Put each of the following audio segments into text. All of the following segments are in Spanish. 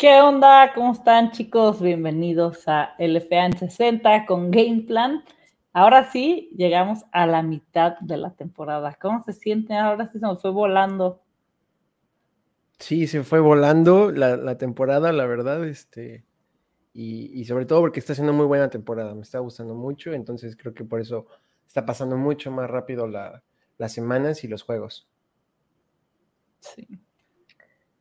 ¿Qué onda? ¿Cómo están chicos? Bienvenidos a LFA en 60 con Game Plan. Ahora sí, llegamos a la mitad de la temporada. ¿Cómo se sienten? Ahora sí se nos fue volando. Sí, se fue volando la, temporada, la verdad, este, y, sobre todo porque está siendo muy buena temporada, me está gustando mucho, entonces creo que por eso está pasando mucho más rápido las semanas y los juegos. Sí.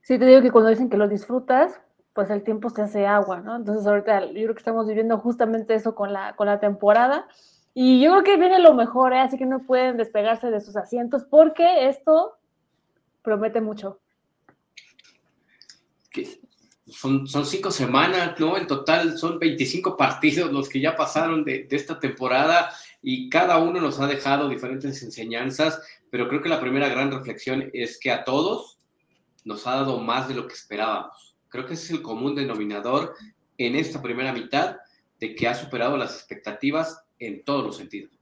Sí, te digo que cuando dicen que lo disfrutas, pues el tiempo se hace agua, ¿no? Entonces ahorita yo creo que estamos viviendo justamente eso con la, con la temporada. Y yo creo que viene lo mejor, ¿eh? así que no pueden despegarse de sus asientos porque esto promete mucho. Son, son cinco semanas, ¿no? En total son 25 partidos los que ya pasaron de, de esta temporada y cada uno nos ha dejado diferentes enseñanzas, pero creo que la primera gran reflexión es que a todos nos ha dado más de lo que esperábamos Creo que ese es el común denominador en esta primera mitad de que ha superado las expectativas en todos los sentidos.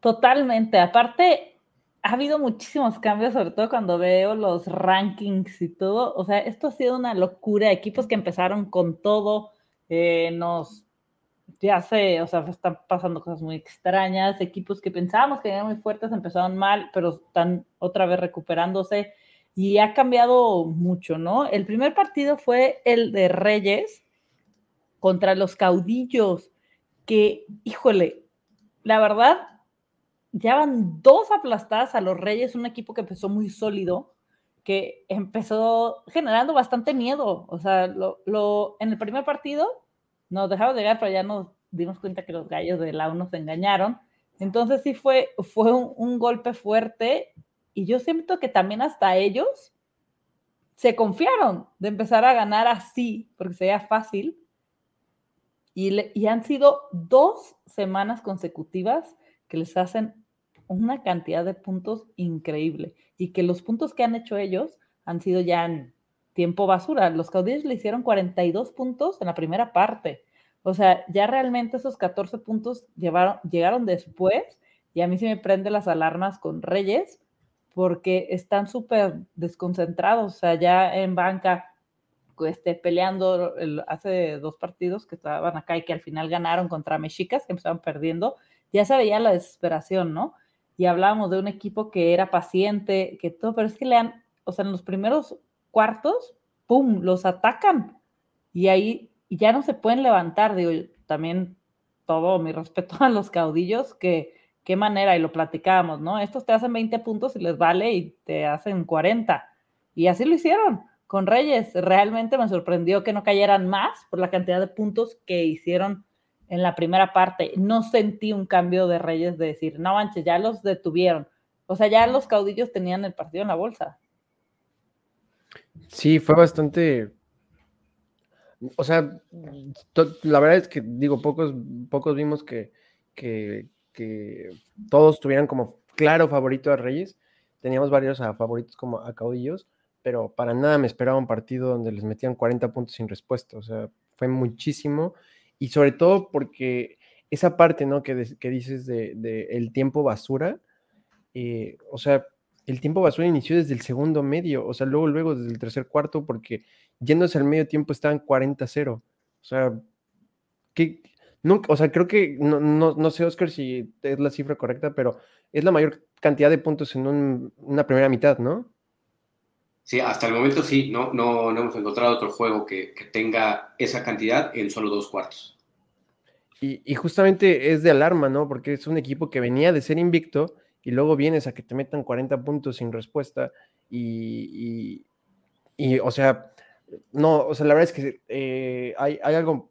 Totalmente. Aparte, ha habido muchísimos cambios, sobre todo cuando veo los rankings y todo. O sea, esto ha sido una locura. Equipos que empezaron con todo, eh, nos, ya sé, o sea, están pasando cosas muy extrañas. Equipos que pensábamos que eran muy fuertes empezaron mal, pero están otra vez recuperándose y ha cambiado mucho, ¿no? El primer partido fue el de Reyes contra los caudillos, que, híjole, la verdad, ya van dos aplastadas a los Reyes, un equipo que empezó muy sólido, que empezó generando bastante miedo. O sea, lo, en el primer partido nos dejaron llegar, pero ya nos dimos cuenta que los gallos de la nos engañaron. Entonces sí fue, fue un golpe fuerte y yo siento que también hasta ellos se confiaron de empezar a ganar así, porque sería fácil. Y, han sido dos semanas consecutivas que les hacen una cantidad de puntos increíble. Y que los puntos que han hecho ellos han sido ya en tiempo basura. Los caudillos le hicieron 42 puntos en la primera parte. O sea, ya realmente esos 14 puntos llegaron después. Y a mí se me prende las alarmas con Reyes, porque están súper desconcentrados, o sea, ya en banca, este, peleando hace dos partidos que estaban acá y que al final ganaron contra Mexicas, que empezaron perdiendo, ya se veía la desesperación, ¿no? Y hablábamos de un equipo que era paciente, que todo, pero es que le han, o sea, en los primeros cuartos, ¡pum!, los atacan y ahí ya no se pueden levantar, digo, también todo mi respeto a los caudillos que qué manera, y lo platicábamos, ¿no? Estos te hacen 20 puntos y les vale y te hacen 40. Y así lo hicieron con Reyes. Realmente me sorprendió que no cayeran más por la cantidad de puntos que hicieron en la primera parte. No sentí un cambio de Reyes de decir, no manches, ya los detuvieron. O sea, ya los caudillos tenían el partido en la bolsa. Sí, fue bastante. O sea, la verdad es que digo, pocos, pocos vimos que, que, que todos tuvieran como claro favorito a Reyes. Teníamos varios a favoritos como a caudillos, pero para nada me esperaba un partido donde les metían 40 puntos sin respuesta. O sea, fue muchísimo. Y sobre todo porque esa parte, ¿no? Que, dices de, el tiempo basura, eh, o sea, el tiempo basura inició desde el segundo medio, o sea, luego, luego desde el tercer cuarto, porque yéndose al medio tiempo estaban 40-0. O sea, ¿qué, Nunca, o sea, creo que, no, no, sé, Oscar, si es la cifra correcta, pero es la mayor cantidad de puntos en una primera mitad, ¿no? Sí, hasta el momento sí, no, no, no hemos encontrado otro juego que, tenga esa cantidad en solo dos cuartos. Y, justamente es de alarma, ¿no? Porque es un equipo que venía de ser invicto y luego vienes a que te metan 40 puntos sin respuesta y, y, o sea, no, o sea, la verdad es que eh, hay, hay, algo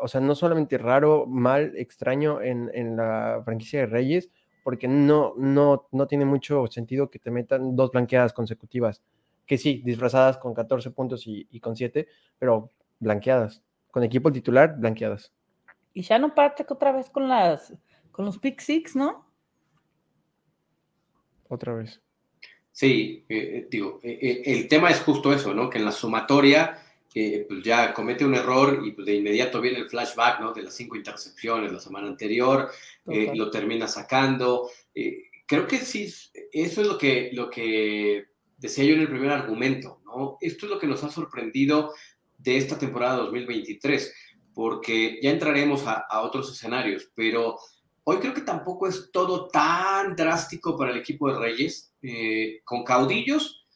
o sea, no solamente raro, mal, extraño en, la franquicia de Reyes, porque no, no, no tiene mucho sentido que te metan dos blanqueadas consecutivas, que sí, disfrazadas con 14 puntos y, con 7, pero blanqueadas, con equipo titular, blanqueadas. Y ya no parte otra vez con las con los pick six, ¿no? Otra vez. Sí, eh, eh, digo, eh, el tema es justo eso, ¿no? Que en la sumatoria que pues ya comete un error y pues de inmediato viene el flashback, ¿no? De las cinco intercepciones la semana anterior, eh, lo termina sacando. Eh, creo que sí, eso es lo que, lo que decía yo en el primer argumento, ¿no? Esto es lo que nos ha sorprendido de esta temporada 2023, porque ya entraremos a, otros escenarios, pero hoy creo que tampoco es todo tan drástico para el equipo de Reyes. Eh, con caudillos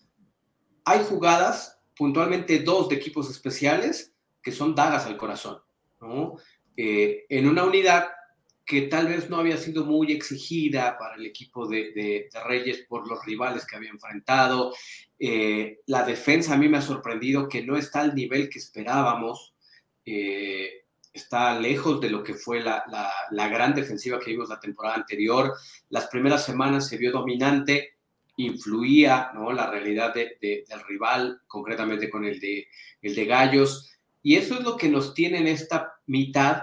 hay jugadas, puntualmente dos de equipos especiales, que son dagas al corazón. Eh, en una unidad que tal vez no había sido muy exigida para el equipo de, Reyes por los rivales que había enfrentado. Eh, la defensa a mí me ha sorprendido que no está al nivel que esperábamos. Eh, está lejos de lo que fue la, gran defensiva que vimos la temporada anterior. Las primeras semanas se vio dominante, influía ¿no? la realidad del rival, concretamente con el de, Gallos. Y eso es lo que nos tiene en esta mitad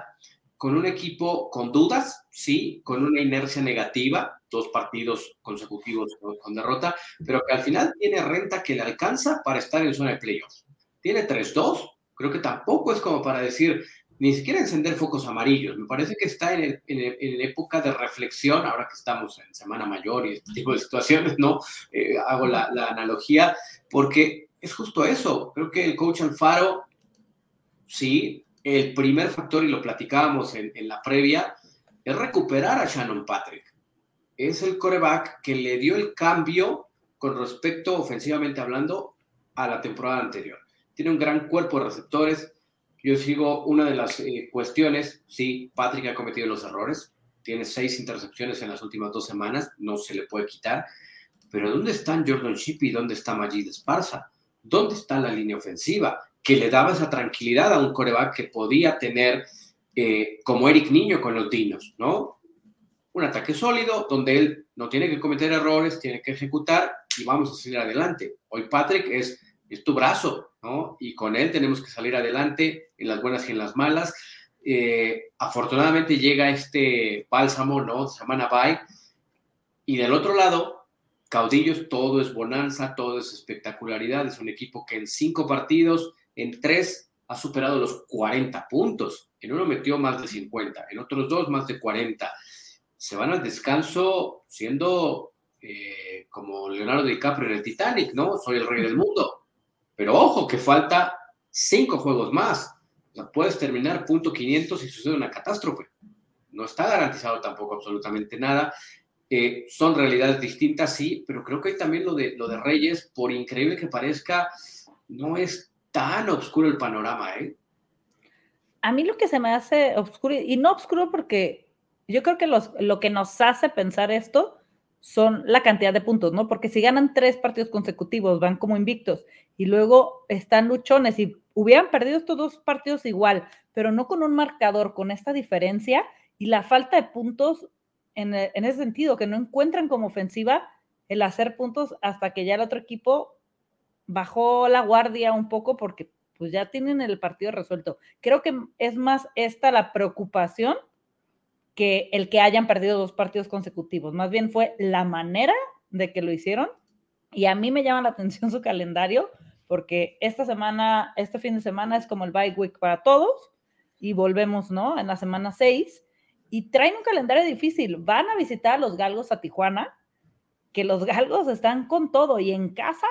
con un equipo con dudas, sí, con una inercia negativa, dos partidos consecutivos con, derrota, pero que al final tiene renta que le alcanza para estar en zona de playoffs. Tiene 3-2, creo que tampoco es como para decir, ni siquiera encender focos amarillos. Me parece que está en, época de reflexión, ahora que estamos en Semana Mayor y este tipo de situaciones, ¿no? Eh, hago la, la analogía, porque es justo eso. Creo que el coach Alfaro, sí, el primer factor, y lo platicábamos en, la previa, es recuperar a Shannon Patrick. Es el coreback que le dio el cambio con respecto, ofensivamente hablando, a la temporada anterior. Tiene un gran cuerpo de receptores. Yo sigo una de las eh, cuestiones. Sí, Patrick ha cometido los errores. Tiene seis intercepciones en las últimas dos semanas. No se le puede quitar. Pero ¿dónde están Jordan Ship y dónde está Majid Esparza? ¿Dónde está la línea ofensiva? que le daba esa tranquilidad a un coreback que podía tener, eh, como Eric Niño con los Dinos, ¿no? Un ataque sólido donde él no tiene que cometer errores, tiene que ejecutar y vamos a salir adelante. Hoy Patrick es, es tu brazo, ¿no? Y con él tenemos que salir adelante en las buenas y en las malas. Eh, afortunadamente llega este bálsamo, ¿no? Semana bye. Y del otro lado, Caudillos, todo es bonanza, todo es espectacularidad. Es un equipo que en cinco partidos en tres ha superado los 40 puntos. En uno metió más de 50, en otros dos más de 40. Se van al descanso siendo eh, como Leonardo DiCaprio en el Titanic, ¿no? Soy el rey del mundo. Pero ojo, que falta cinco juegos más. Puedes terminar punto 500 y sucede una catástrofe. No está garantizado tampoco absolutamente nada. Eh, son realidades distintas, sí, pero creo que hay también lo de, lo de Reyes, por increíble que parezca, no es tan oscuro el panorama, ¿eh? A mí lo que se me hace oscuro, y no oscuro porque yo creo que lo que nos hace pensar esto son la cantidad de puntos, ¿no? Porque si ganan tres partidos consecutivos, van como invictos, y luego están luchones, y hubieran perdido estos dos partidos igual, pero no con un marcador, con esta diferencia y la falta de puntos en, en ese sentido, que no encuentran como ofensiva el hacer puntos hasta que ya el otro equipo bajó la guardia un poco porque pues ya tienen el partido resuelto. Creo que es más esta la preocupación que el que hayan perdido dos partidos consecutivos. Más bien fue la manera de que lo hicieron. Y a mí me llama la atención su calendario porque esta semana, este fin de semana es como el bye week para todos y volvemos, ¿no? En la semana 6 y traen un calendario difícil. Van a visitar a los galgos a Tijuana, que los galgos están con todo y en casa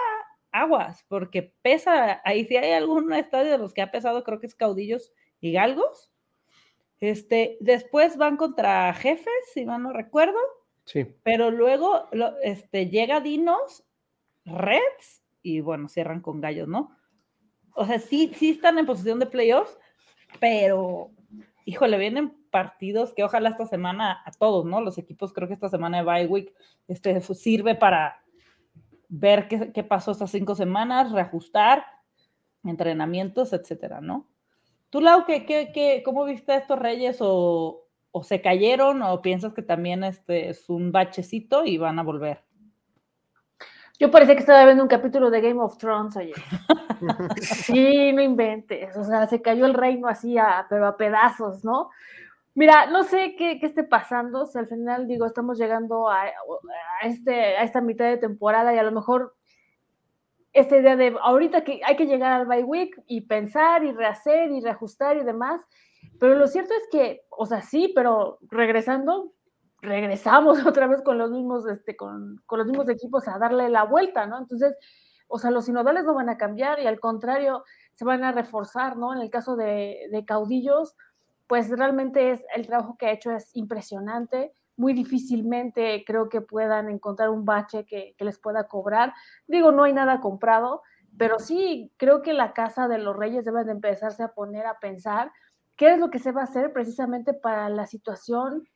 aguas, porque pesa, ahí si hay algún estadio de los que ha pesado, creo que es Caudillos y Galgos. Este, después van contra Jefes, si mal no recuerdo. Sí. Pero luego este, llega Dinos, Reds, y bueno, cierran con Gallos, ¿no? O sea, sí, sí están en posición de playoffs, pero, híjole, vienen partidos que ojalá esta semana a todos, ¿no? Los equipos, creo que esta semana de bye week este, sirve para ver qué, pasó estas cinco semanas, reajustar entrenamientos, etcétera, ¿no? ¿Tú, Lau, qué, qué, cómo viste a estos Reyes o, se cayeron o piensas que también este es un bachecito y van a volver? Yo parecía que estaba viendo un capítulo de Game of Thrones ayer. sí, no inventes. O sea, se cayó el reino así, pero a pedazos, ¿no? Mira, no sé qué, esté pasando, si al final digo, estamos llegando a, este, a esta mitad de temporada y a lo mejor esta idea de ahorita que hay que llegar al bye week y pensar y rehacer y reajustar y demás, pero lo cierto es que, o sea, sí, pero regresando, regresamos otra vez con los mismos, este, con, con los mismos equipos a darle la vuelta, ¿no? Entonces, o sea, los sinodales no van a cambiar y al contrario, se van a reforzar, ¿no? En el caso de, de caudillos, pues realmente es el trabajo que ha hecho es impresionante. Muy difícilmente creo que puedan encontrar un bache que, les pueda cobrar. Digo, no hay nada comprado, pero sí creo que la casa de los reyes debe de empezarse a poner a pensar qué es lo que se va a hacer precisamente para la situación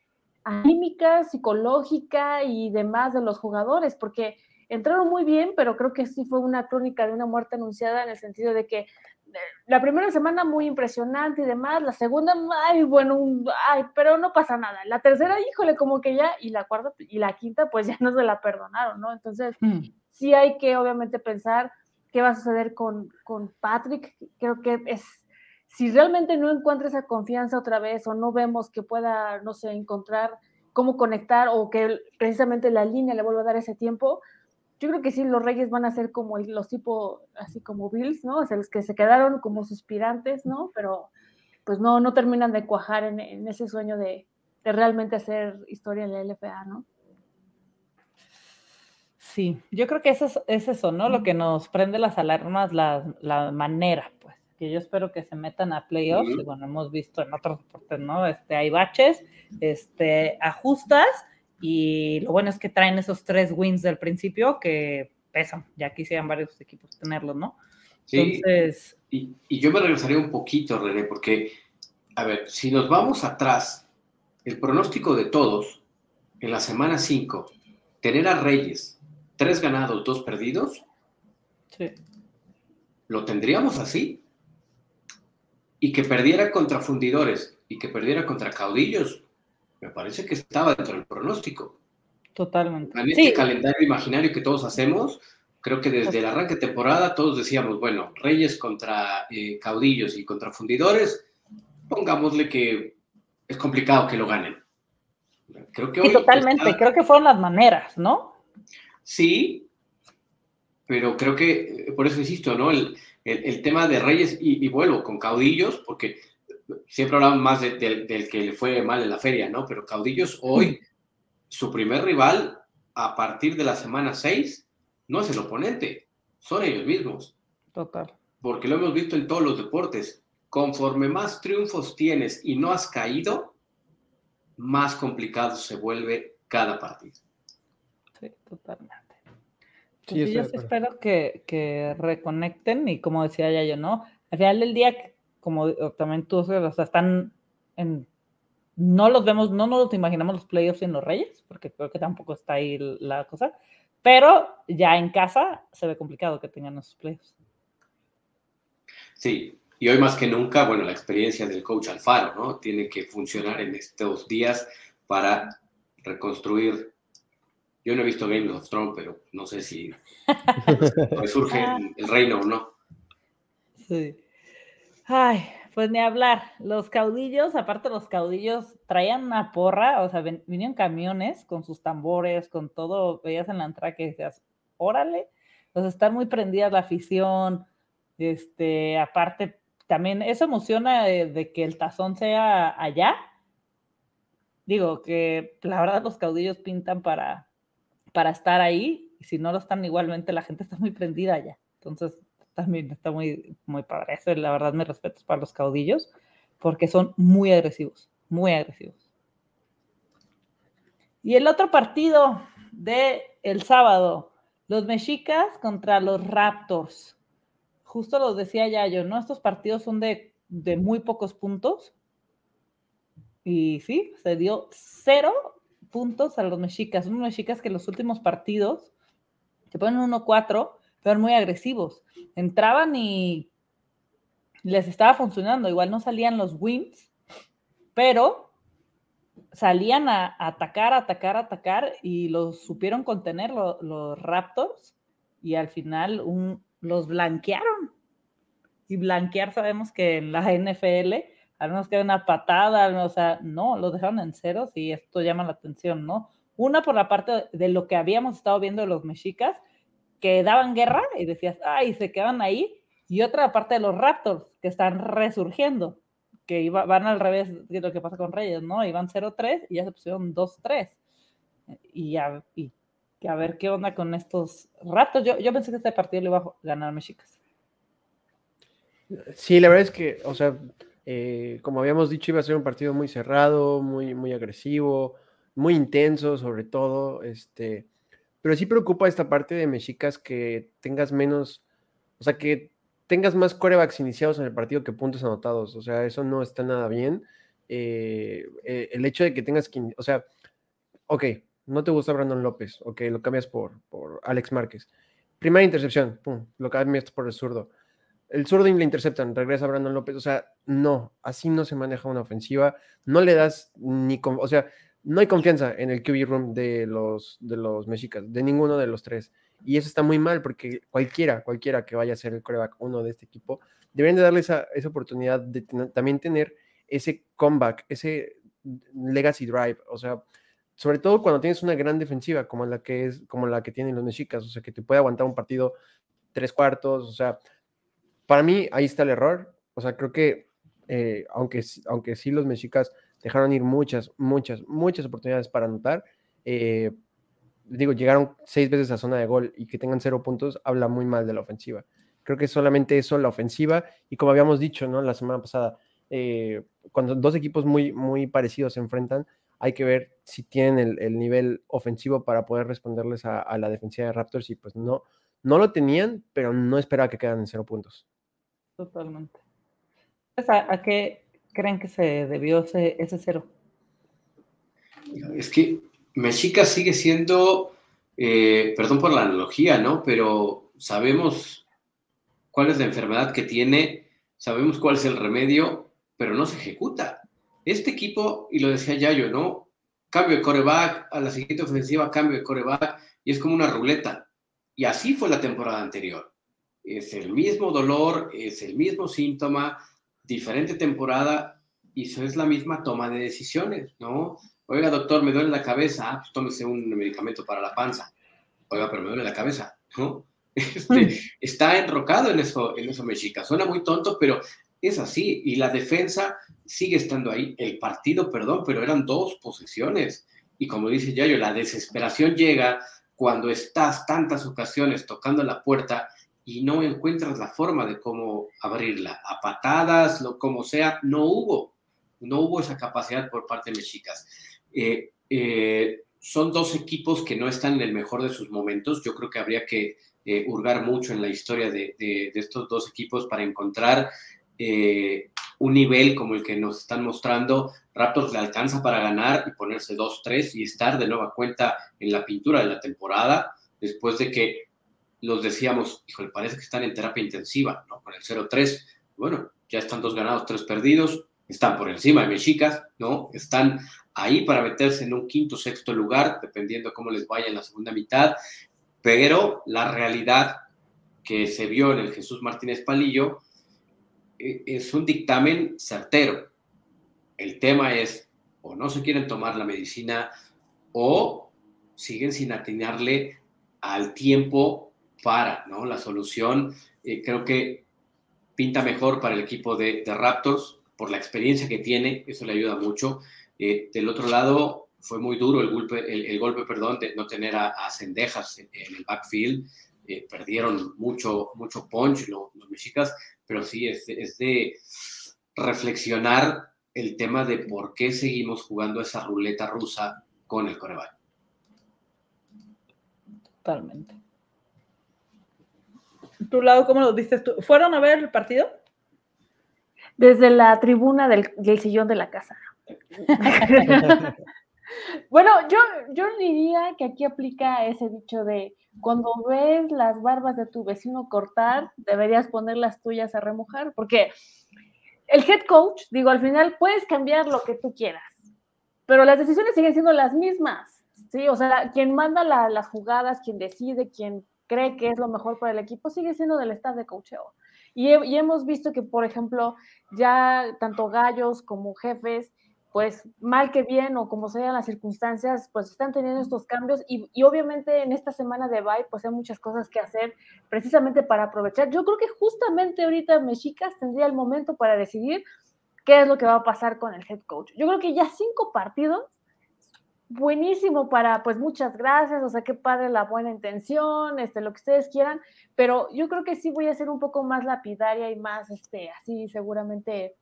anímica, psicológica y demás de los jugadores, porque entraron muy bien, pero creo que sí fue una crónica de una muerte anunciada en el sentido de que la primera semana muy impresionante y demás, la segunda, ay, bueno, ay, pero no pasa nada. La tercera, híjole, como que ya, y la cuarta y la quinta, pues ya no se la perdonaron, ¿no? Entonces, mm. sí hay que obviamente pensar qué va a suceder con, con Patrick. Creo que es, si realmente no encuentra esa confianza otra vez o no vemos que pueda, no sé, encontrar cómo conectar o que precisamente la línea le vuelva a dar ese tiempo, yo creo que sí, los Reyes van a ser como los tipo, así como Bills, ¿no? O sea, los que se quedaron como suspirantes, ¿no? Pero pues no, no terminan de cuajar en, ese sueño de, realmente hacer historia en la LFA, ¿no? Sí, yo creo que eso es, eso, ¿no? Lo que nos prende las alarmas, la, la manera, pues, que yo espero que se metan a playoffs, y bueno, hemos visto en otros deportes, ¿no? Este, hay baches, este, ajustas, y lo bueno es que traen esos tres wins del principio que pesan. Ya quisieran varios equipos tenerlos, ¿no? Sí. Entonces. Y, yo me regresaría un poquito, René, porque, a ver, si nos vamos atrás, el pronóstico de todos en la semana 5, tener a Reyes tres ganados, dos perdidos. Sí. ¿Lo tendríamos así? Y que perdiera contra fundidores y que perdiera contra caudillos, me parece que estaba dentro del pronóstico. Totalmente. En este calendario imaginario que todos hacemos, creo que desde el arranque de temporada todos decíamos, bueno, Reyes contra eh, caudillos y contra fundidores, pongámosle que es complicado que lo ganen. Creo que hoy totalmente, creo que fueron las maneras, ¿no? Sí, pero creo que, por eso insisto, ¿no? El, tema de Reyes, y, y, vuelvo con caudillos, porque siempre hablamos más del que le fue mal en la feria, ¿no? Pero Caudillos hoy, su primer rival a partir de la semana 6 no es el oponente, son ellos mismos. Total. Porque lo hemos visto en todos los deportes. Conforme más triunfos tienes y no has caído, más complicado se vuelve cada partido. Sí, totalmente. Pues yo espero que, que, reconecten y como decía ya yo, ¿no? Al final del día como también tú, o sea, están en, no los vemos, no nos imaginamos los playoffs en los Reyes, porque creo que tampoco está ahí la cosa, pero ya en casa se ve complicado que tengan esos playoffs. Sí, y hoy más que nunca, bueno, la experiencia del coach Alfaro, ¿no? Tiene que funcionar en estos días para reconstruir. Yo no he visto Game of Thrones, pero no sé si resurge el reino o no. Sí. Ay, pues ni hablar. Los caudillos, aparte los caudillos, traían una porra, o sea, vinieron camiones con sus tambores, con todo, veías en la entrada que decías, órale, pues están muy prendidas la afición, este, aparte, también eso emociona de, que el tazón sea allá. Digo que la verdad los caudillos pintan para, para estar ahí, y si no lo están igualmente, la gente está muy prendida allá. Entonces, también está muy, muy padre. Eso, la verdad, me respeto para los caudillos, porque son muy agresivos, muy agresivos. Y el otro partido de el sábado, los mexicas contra los Raptors. Justo lo decía ya yo, ¿no? Estos partidos son de, de muy pocos puntos. Y sí, se dio cero puntos a los mexicas. Unos mexicas que los últimos partidos se ponen 1-4 pero muy agresivos. Entraban y les estaba funcionando. Igual no salían los wins, pero salían a, atacar, atacar, atacar y los supieron contener los Raptors y al final los blanquearon. Y blanquear sabemos que en la NFL, al menos que una patada, o sea, no, los dejaron en ceros y esto llama la atención, ¿no? Una por la parte de lo que habíamos estado viendo de los mexicas que daban guerra y decías, ay, se quedan ahí. Y otra parte de los Raptors que están resurgiendo, que van al revés de lo que pasa con Reyes, ¿no? Iban 0-3 y ya se pusieron 2-3. Y, ya, y a ver qué onda con estos ratos. Yo, yo pensé que este partido lo iba a ganar Mexicas. Sí, la verdad es que, o sea, eh, como habíamos dicho, iba a ser un partido muy cerrado, muy, muy agresivo, muy intenso, sobre todo. Este, pero sí preocupa esta parte de Mexicas que tengas menos, o sea, que tengas más corebacks iniciados en el partido que puntos anotados. O sea, eso no está nada bien. Eh, eh, el hecho de que tengas que, o sea, ok, no te gusta Brandon López, ok, lo cambias por, por Alex Márquez. Primera intercepción, pum, lo cambias por el zurdo el zurdo le interceptan, regresa Brandon López. O sea, no, así no se maneja una ofensiva. No le das ni, o sea, no hay confianza en el QB room de los, de los mexicas, de ninguno de los tres. Y eso está muy mal porque cualquiera, cualquiera que vaya a ser el coreback uno de este equipo, deberían de darle esa, esa oportunidad de también tener ese comeback, ese legacy drive. O sea, sobre todo cuando tienes una gran defensiva como la que es, como la que tienen los mexicas, o sea, que te puede aguantar un partido tres cuartos, o sea, para mí ahí está el error. O sea, creo que eh, aunque, aunque sí los mexicas dejaron ir muchas, muchas, muchas oportunidades para anotar, eh, digo, llegaron seis veces a zona de gol y que tengan cero puntos, habla muy mal de la ofensiva. Creo que solamente eso, la ofensiva, y como habíamos dicho, ¿no? La semana pasada, eh, cuando dos equipos muy, muy parecidos se enfrentan, hay que ver si tienen el, nivel ofensivo para poder responderles a, la defensiva de Raptors y pues no, no lo tenían, pero no esperaba que quedan en cero puntos. Totalmente. ¿A, qué creen que se debió ese, cero? Es que Mexica sigue siendo, eh, perdón por la analogía, ¿no? Pero sabemos cuál es la enfermedad que tiene, sabemos cuál es el remedio, pero no se ejecuta. Este equipo, y lo decía Yayo, ¿no? Cambio de coreback, a la siguiente ofensiva cambio de coreback, y es como una ruleta. Y así fue la temporada anterior es el mismo dolor, es el mismo síntoma, diferente temporada, y eso es la misma toma de decisiones, ¿no? Oiga, doctor, me duele la cabeza, ah, pues tómese un medicamento para la panza. Oiga, pero me duele la cabeza, ¿no? Este, mm. está enrocado en eso, en eso mexica. Suena muy tonto, pero es así. Y la defensa sigue estando ahí. El partido, perdón, pero eran dos posiciones. Y como dice Yayo, la desesperación llega cuando estás tantas ocasiones tocando la puerta y no encuentras la forma de cómo abrirla. A patadas, lo como sea, no hubo. No hubo esa capacidad por parte de Mexicas. Eh, eh, son dos equipos que no están en el mejor de sus momentos. Yo creo que habría que eh, hurgar mucho en la historia de, estos dos equipos para encontrar un nivel como el que nos están mostrando. Raptors le alcanza para ganar y ponerse 2-3 y estar de nueva cuenta en la pintura de la temporada después de que los decíamos, híjole, parece que están en terapia intensiva, ¿no? Con el 0-3, bueno, ya están dos ganados, tres perdidos, están por encima de Mexicas, ¿no? Están ahí para meterse en un quinto, sexto lugar, dependiendo cómo les vaya en la segunda mitad, pero la realidad que se vio en el Jesús Martínez Palillo eh, es un dictamen certero. El tema es, o no se quieren tomar la medicina, o siguen sin atinarle al tiempo para, ¿no? La solución eh, creo que pinta mejor para el equipo de, Raptors por la experiencia que tiene, eso le ayuda mucho. Eh, del otro lado, fue muy duro el golpe, el, golpe perdón, de no tener a, Cendejas en, el backfield. Eh, perdieron mucho, mucho punch los, mexicas, pero sí es es de reflexionar el tema de por qué seguimos jugando esa ruleta rusa con el coreback. Totalmente tu lado, ¿cómo lo dices tú? ¿Fueron a ver el partido? Desde la tribuna del, sillón de la casa. bueno, yo, yo diría que aquí aplica ese dicho de cuando ves las barbas de tu vecino cortar, deberías poner las tuyas a remojar, porque el head coach, digo, al final puedes cambiar lo que tú quieras, pero las decisiones siguen siendo las mismas, ¿sí? O sea, quien manda las jugadas, quien decide, quien cree que es lo mejor para el equipo, sigue siendo del staff de coacheo. Y, hemos visto que, por ejemplo, ya tanto gallos como jefes, pues mal que bien o como sean las circunstancias, pues están teniendo estos cambios y, obviamente en esta semana de bye pues hay muchas cosas que hacer precisamente para aprovechar. Yo creo que justamente ahorita Mexicas tendría el momento para decidir qué es lo que va a pasar con el head coach. Yo creo que ya cinco partidos buenísimo para, pues muchas gracias, o sea, qué padre la buena intención, este, lo que ustedes quieran, pero yo creo que sí voy a ser un poco más lapidaria y más, este, así seguramente,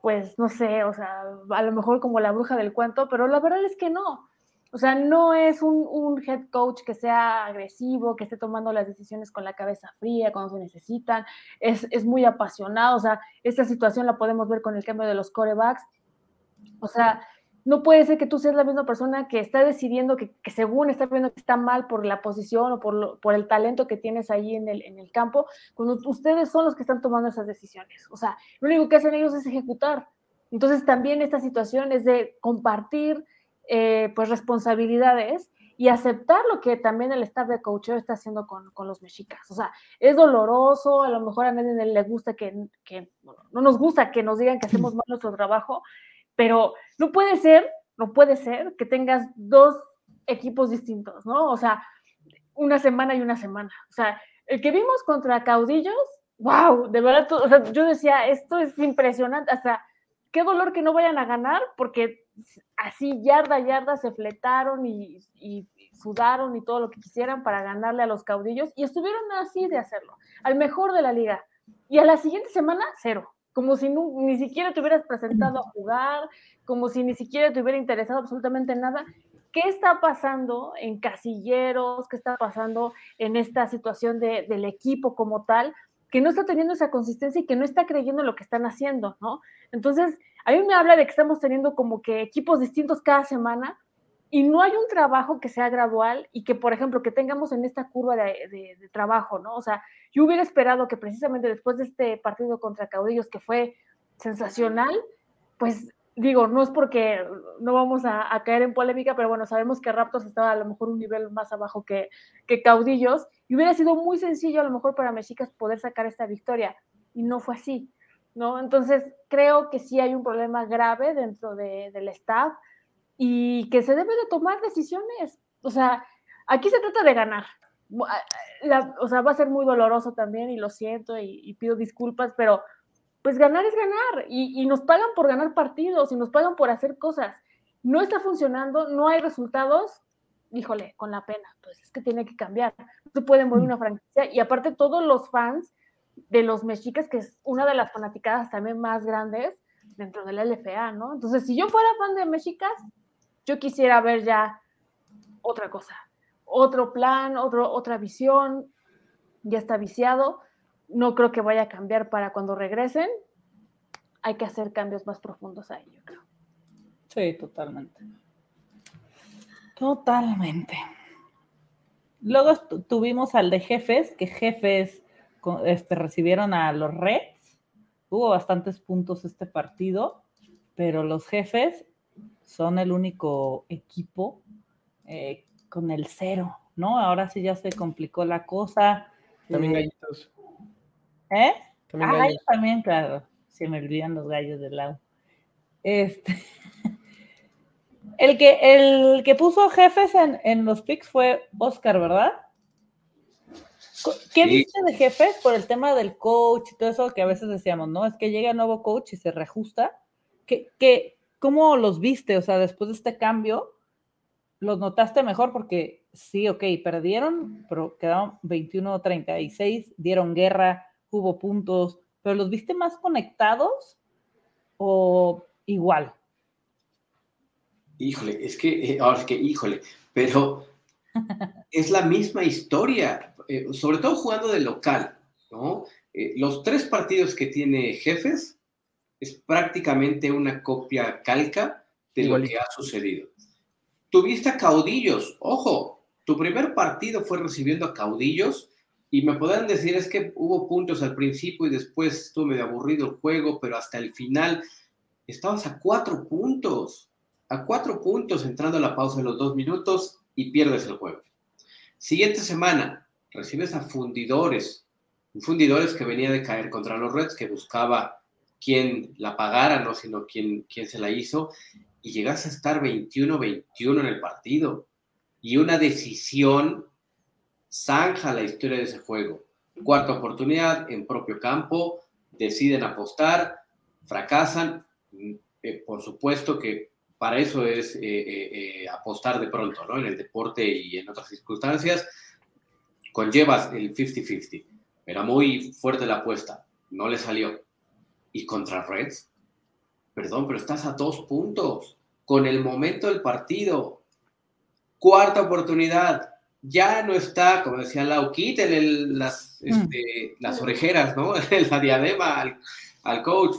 pues no sé, o sea, a lo mejor como la bruja del cuento, pero la verdad es que no. O sea, no es un, un head coach que sea agresivo, que esté tomando las decisiones con la cabeza fría cuando se necesitan, es, es muy apasionado, o sea, esta situación la podemos ver con el cambio de los corebacks, o sea, no puede ser que tú seas la misma persona que está decidiendo que, según está viendo que está mal por la posición o por, por el talento que tienes ahí en el, en el campo, cuando ustedes son los que están tomando esas decisiones. O sea, lo único que hacen ellos es ejecutar. Entonces también esta situación es de compartir eh, pues responsabilidades y aceptar lo que también el staff de coaching está haciendo con, con, los mexicas. O sea, es doloroso, a lo mejor a nadie le gusta que, que no nos gusta que nos digan que hacemos mal nuestro trabajo, pero no puede ser, no puede ser que tengas dos equipos distintos, ¿no? O sea, una semana y una semana. O sea, el que vimos contra Caudillos, wow, de verdad, o yo decía, esto es impresionante, hasta qué dolor que no vayan a ganar, porque así yarda a yarda se fletaron y, y, sudaron y todo lo que quisieran para ganarle a los caudillos y estuvieron así de hacerlo, al mejor de la liga. Y a la siguiente semana, cero como si ni siquiera te hubieras presentado a jugar, como si ni siquiera te hubiera interesado absolutamente nada. ¿Qué está pasando en casilleros? ¿Qué está pasando en esta situación de, del equipo como tal? Que no está teniendo esa consistencia y que no está creyendo en lo que están haciendo, ¿no? Entonces, a mí me habla de que estamos teniendo como que equipos distintos cada semana y no hay un trabajo que sea gradual y que, por ejemplo, que tengamos en esta curva de, trabajo, ¿no? O sea, yo hubiera esperado que precisamente después de este partido contra Caudillos, que fue sensacional, pues digo, no es porque no vamos a, caer en polémica, pero bueno, sabemos que Raptors estaba a lo mejor un nivel más abajo que, que Caudillos y hubiera sido muy sencillo a lo mejor para Mexicas poder sacar esta victoria y no fue así, ¿no? Entonces, creo que sí hay un problema grave dentro del staff y que se debe de tomar decisiones. O sea, aquí se trata de ganar. o sea, va a ser muy doloroso también y lo siento y, pido disculpas, pero pues ganar es ganar y, nos pagan por ganar partidos y nos pagan por hacer cosas. No está funcionando, no hay resultados, híjole, con la pena, pues es que tiene que cambiar. No se puede mover mm. una franquicia y aparte todos los fans de los mexicas, que es una de las fanaticadas también más grandes dentro de la LFA, ¿no? Entonces, si yo fuera fan de mexicas, yo quisiera ver ya otra cosa, otro plan, otro, otra visión, ya está viciado, no creo que vaya a cambiar para cuando regresen, hay que hacer cambios más profundos ahí, yo creo. Sí, totalmente. Totalmente. Luego tuvimos al de jefes, que jefes este, recibieron a los Reds. Hubo bastantes puntos este partido, pero los jefes son el único equipo eh, con el cero, ¿no? Ahora sí ya se complicó la cosa. También eh, gallitos. ¿Eh? También, ah, también, claro. Se me olvidan los gallos del lado. Este. El que, el que puso jefes en, los picks fue Oscar, ¿verdad? ¿Qué dice de jefes por el tema del coach y todo eso que a veces decíamos, ¿no? Es que llega el nuevo coach y se reajusta. ¿Qué, qué, ¿Cómo los viste? O sea, después de este cambio, ¿los notaste mejor? Porque sí, ok, perdieron, pero quedaron 21-36, dieron guerra, hubo puntos, pero ¿los viste más conectados o igual? Híjole, es que, eh, ahora es que, híjole, pero es la misma historia, eh, sobre todo jugando de local, ¿no? Eh, los tres partidos que tiene jefes es prácticamente una copia calca de lo que ha sucedido. Tuviste a caudillos, ojo, tu primer partido fue recibiendo a caudillos y me podrán decir es que hubo puntos al principio y después estuvo medio aburrido el juego, pero hasta el final estabas a cuatro puntos, a cuatro puntos entrando a la pausa de los dos minutos y pierdes el juego. Siguiente semana, recibes a fundidores, un fundidores que venía de caer contra los Reds, que buscaba quién la pagara, no, sino quién, quién se la hizo, y llegas a estar 21-21 en el partido. Y una decisión zanja la historia de ese juego. Cuarta oportunidad en propio campo, deciden apostar, fracasan. Eh, por supuesto que para eso es eh, eh, apostar de pronto, ¿no? En el deporte y en otras circunstancias, conllevas el 50-50. Era muy fuerte la apuesta, no le salió. Y contra Reds, perdón, pero estás a dos puntos con el momento del partido. Cuarta oportunidad. Ya no está, como decía Lau, quítele las, mm. este, las orejeras, ¿no? la diadema al, al coach.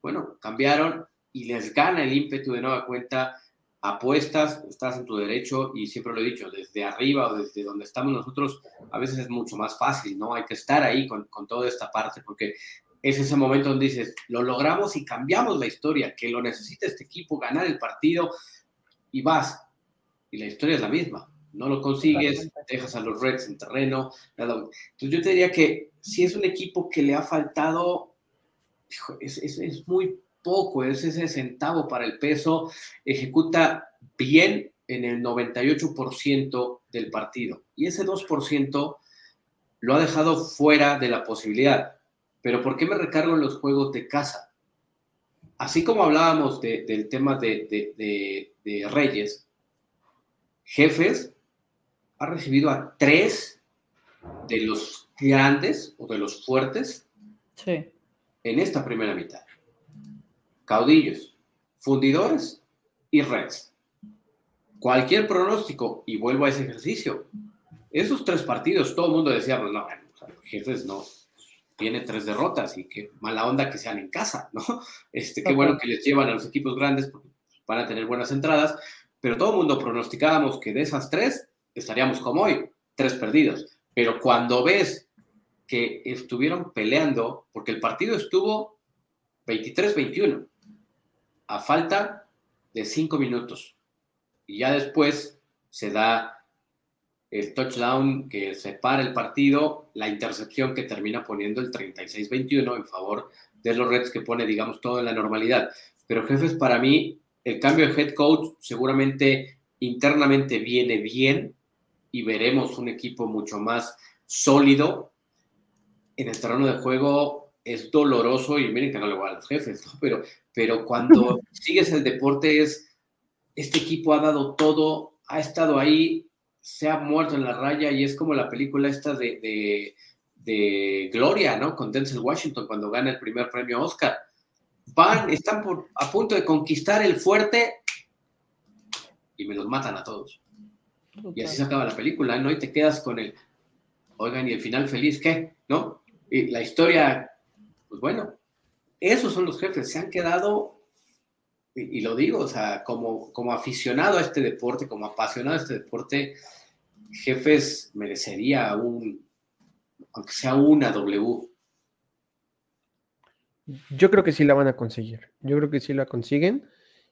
Bueno, cambiaron y les gana el ímpetu de nueva cuenta. Apuestas, estás en tu derecho y siempre lo he dicho, desde arriba o desde donde estamos nosotros, a veces es mucho más fácil, ¿no? Hay que estar ahí con, con toda esta parte porque es ese momento donde dices, lo logramos y cambiamos la historia, que lo necesita este equipo, ganar el partido y vas. Y la historia es la misma. No lo consigues, dejas a los Reds en terreno. Entonces yo te diría que si es un equipo que le ha faltado, es, es, es muy poco, es ese centavo para el peso, ejecuta bien en el 98% del partido. Y ese 2% lo ha dejado fuera de la posibilidad. Pero ¿por qué me recargo en los juegos de casa? Así como hablábamos del tema de, de, Reyes, Jefes ha recibido a tres de los grandes o de los fuertes en esta primera mitad caudillos, fundidores y Reds. Cualquier pronóstico, y vuelvo a ese ejercicio, esos tres partidos, todo el mundo decía, pues no, jefes no, tiene tres derrotas y qué mala onda que sean en casa, ¿no? Este, qué bueno que les llevan a los equipos grandes porque van a tener buenas entradas, pero todo el mundo pronosticábamos que de esas tres estaríamos como hoy, tres perdidos. Pero cuando ves que estuvieron peleando, porque el partido estuvo 23-21, a falta de cinco minutos. Y ya después se da el touchdown que separa el partido, la intercepción que termina poniendo el 36-21 en favor de los Reds, que pone, digamos, todo en la normalidad. Pero jefes, para mí, el cambio de head coach seguramente internamente viene bien y veremos un equipo mucho más sólido. En el terreno de juego es doloroso y miren que no le voy a los jefes, pero pero cuando sigues el deporte es, este equipo ha dado todo, ha estado ahí, se ha muerto en la raya y es como la película esta de, de, Gloria, ¿no? Con Denzel Washington cuando gana el primer premio Oscar. Van, están por, a punto de conquistar el fuerte y me los matan a todos. Y así se acaba la película, ¿no? Y te quedas con el, oigan, ¿y el final feliz qué? ¿No? Y la historia, pues bueno, esos son los jefes, se han quedado, y, lo digo, o sea, como, como aficionado a este deporte, como apasionado a este deporte, jefes merecería un, aunque sea una W. Yo creo que sí la van a conseguir. Yo creo que sí la consiguen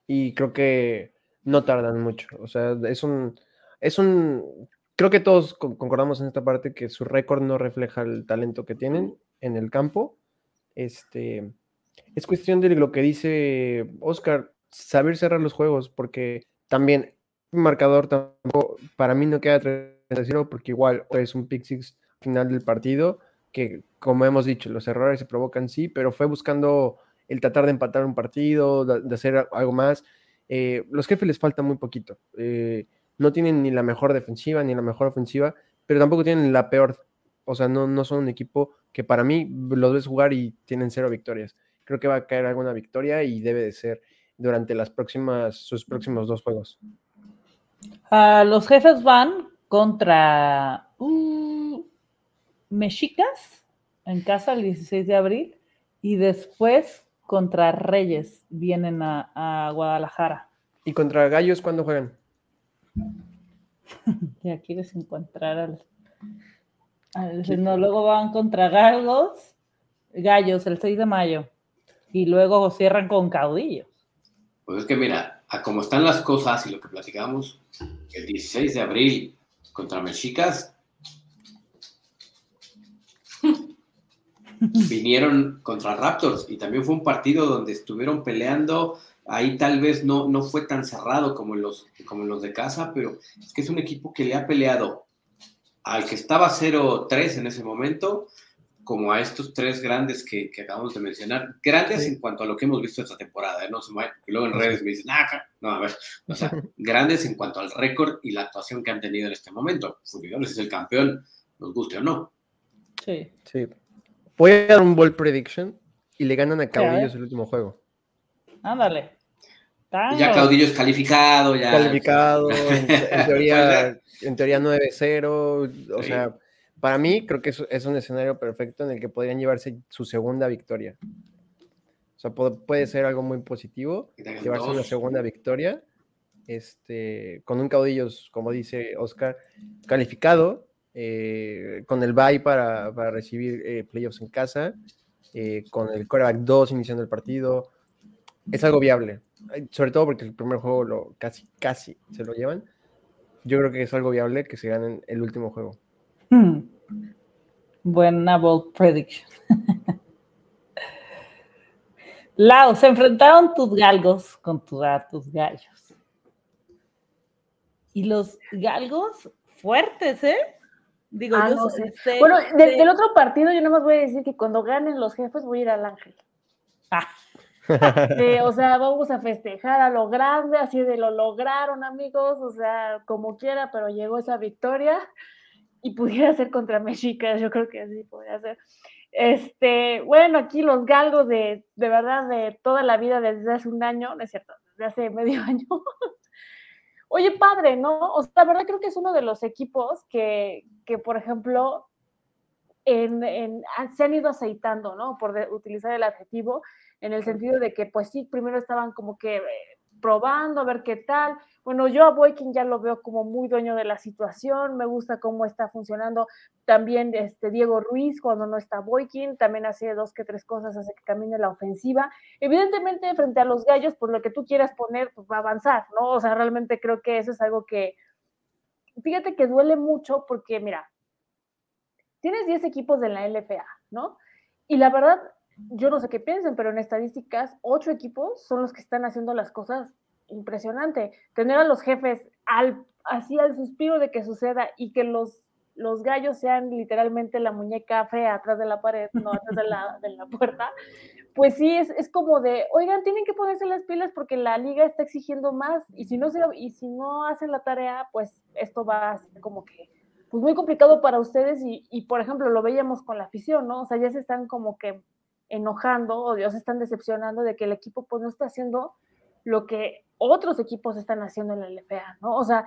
y creo que no tardan mucho. O sea, es un, es un, creo que todos concordamos en esta parte que su récord no refleja el talento que tienen en el campo. Este, es cuestión de lo que dice Oscar, saber cerrar los juegos, porque también un marcador tampoco, para mí no queda 3-0, porque igual es un pick six final del partido, que como hemos dicho, los errores se provocan, sí, pero fue buscando el tratar de empatar un partido, de, hacer algo más. Eh, los jefes les falta muy poquito. Eh, no tienen ni la mejor defensiva ni la mejor ofensiva, pero tampoco tienen la peor. O sea, no, no son un equipo que para mí los ves jugar y tienen cero victorias creo que va a caer alguna victoria y debe de ser durante las próximas, sus próximos dos juegos. Ah, los jefes van contra uh, Mexicas en casa el 16 de abril y después contra Reyes vienen a, Guadalajara. ¿Y contra Gallos cuándo juegan? ya quieres encontrar al, al luego van contra Galgos, Gallos el 6 de mayo y luego cierran con caudillos. Pues es que mira, a cómo están las cosas y lo que platicamos, el 16 de abril contra Mexicas, vinieron contra Raptors y también fue un partido donde estuvieron peleando. Ahí tal vez no, no fue tan cerrado como los, como los de casa, pero es que es un equipo que le ha peleado al que estaba 0-3 en ese momento como a estos tres grandes que, acabamos de mencionar, grandes en cuanto a lo que hemos visto esta temporada, ¿eh? no se luego en redes me dicen, ah, No, a ver, o sea, grandes en cuanto al récord y la actuación que han tenido en este momento. Fundidores es el campeón, nos guste o no. Sí. Sí. Voy a dar un ball prediction y le ganan a Caudillos el último juego. Ándale. Ya Caudillos calificado, ya. Calificado, en, teoría, en teoría 9-0. O sea, para mí creo que es, un escenario perfecto en el que podrían llevarse su segunda victoria. O sea, puede, ser algo muy positivo, llevarse una segunda victoria, este, con un caudillos, como dice Oscar, calificado, eh, con el bye para, recibir eh, playoffs en casa, eh, con el quarterback 2 iniciando el partido. Es algo viable, sobre todo porque el primer juego lo casi, casi se lo llevan. Yo creo que es algo viable que se ganen el último juego. Hmm. Buena bold prediction. Lau, se enfrentaron tus galgos con tus gallos. Y los galgos fuertes, ¿eh? Digo, ah, yo sé, Bueno, del otro partido yo más voy a decir que cuando ganen los jefes voy a ir al ángel. Ah. o sea, vamos a festejar a lo grande, así de lo lograron, amigos, o sea, como quiera, pero llegó esa victoria y pudiera ser contra México, yo creo que así podría ser. Este, bueno, aquí los galgos de, de verdad, de toda la vida desde hace un año, no es cierto, desde hace medio año. Oye, padre, ¿no? O sea, la verdad creo que es uno de los equipos que, que por ejemplo, en, en, se han ido aceitando, ¿no? Por utilizar el adjetivo, en el sentido de que, pues sí, primero estaban como que eh, probando a ver qué tal. Bueno, yo a Boykin ya lo veo como muy dueño de la situación, me gusta cómo está funcionando también este Diego Ruiz cuando no está Boykin, también hace dos que tres cosas, hace que camine la ofensiva. Evidentemente, frente a los gallos, por lo que tú quieras poner, pues va a avanzar, ¿no? O sea, realmente creo que eso es algo que, fíjate que duele mucho porque, mira, tienes 10 equipos de la LFA, ¿no? Y la verdad, yo no sé qué piensen, pero en estadísticas, ocho equipos son los que están haciendo las cosas impresionante. Tener a los jefes al, así al suspiro de que suceda y que los, los gallos sean literalmente la muñeca fea atrás de la pared, no atrás de la, de la puerta, pues sí, es, es, como de, oigan, tienen que ponerse las pilas porque la liga está exigiendo más y si no, se, y si no hacen la tarea, pues esto va a ser como que pues muy complicado para ustedes y, y, por ejemplo, lo veíamos con la afición, ¿no? O sea, ya se están como que enojando o se están decepcionando de que el equipo pues no está haciendo lo que otros equipos están haciendo en la LFA, ¿no? O sea,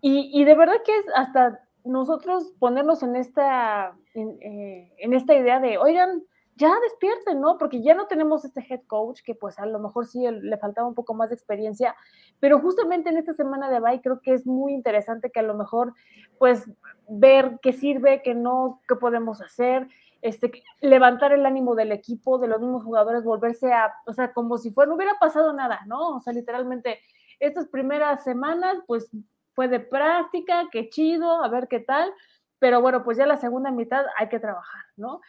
y, de verdad que es hasta nosotros ponernos en esta, eh, en, esta idea de, oigan, ya despierten, ¿no? Porque ya no tenemos este head coach, que pues a lo mejor sí le faltaba un poco más de experiencia, pero justamente en esta semana de bye creo que es muy interesante que a lo mejor pues ver qué sirve, qué no, qué podemos hacer, este, levantar el ánimo del equipo, de los mismos jugadores, volverse a, o sea, como si fuera, no hubiera pasado nada, ¿no? O sea, literalmente, estas primeras semanas, pues fue de práctica, qué chido, a ver qué tal, pero bueno, pues ya la segunda mitad hay que trabajar, ¿no?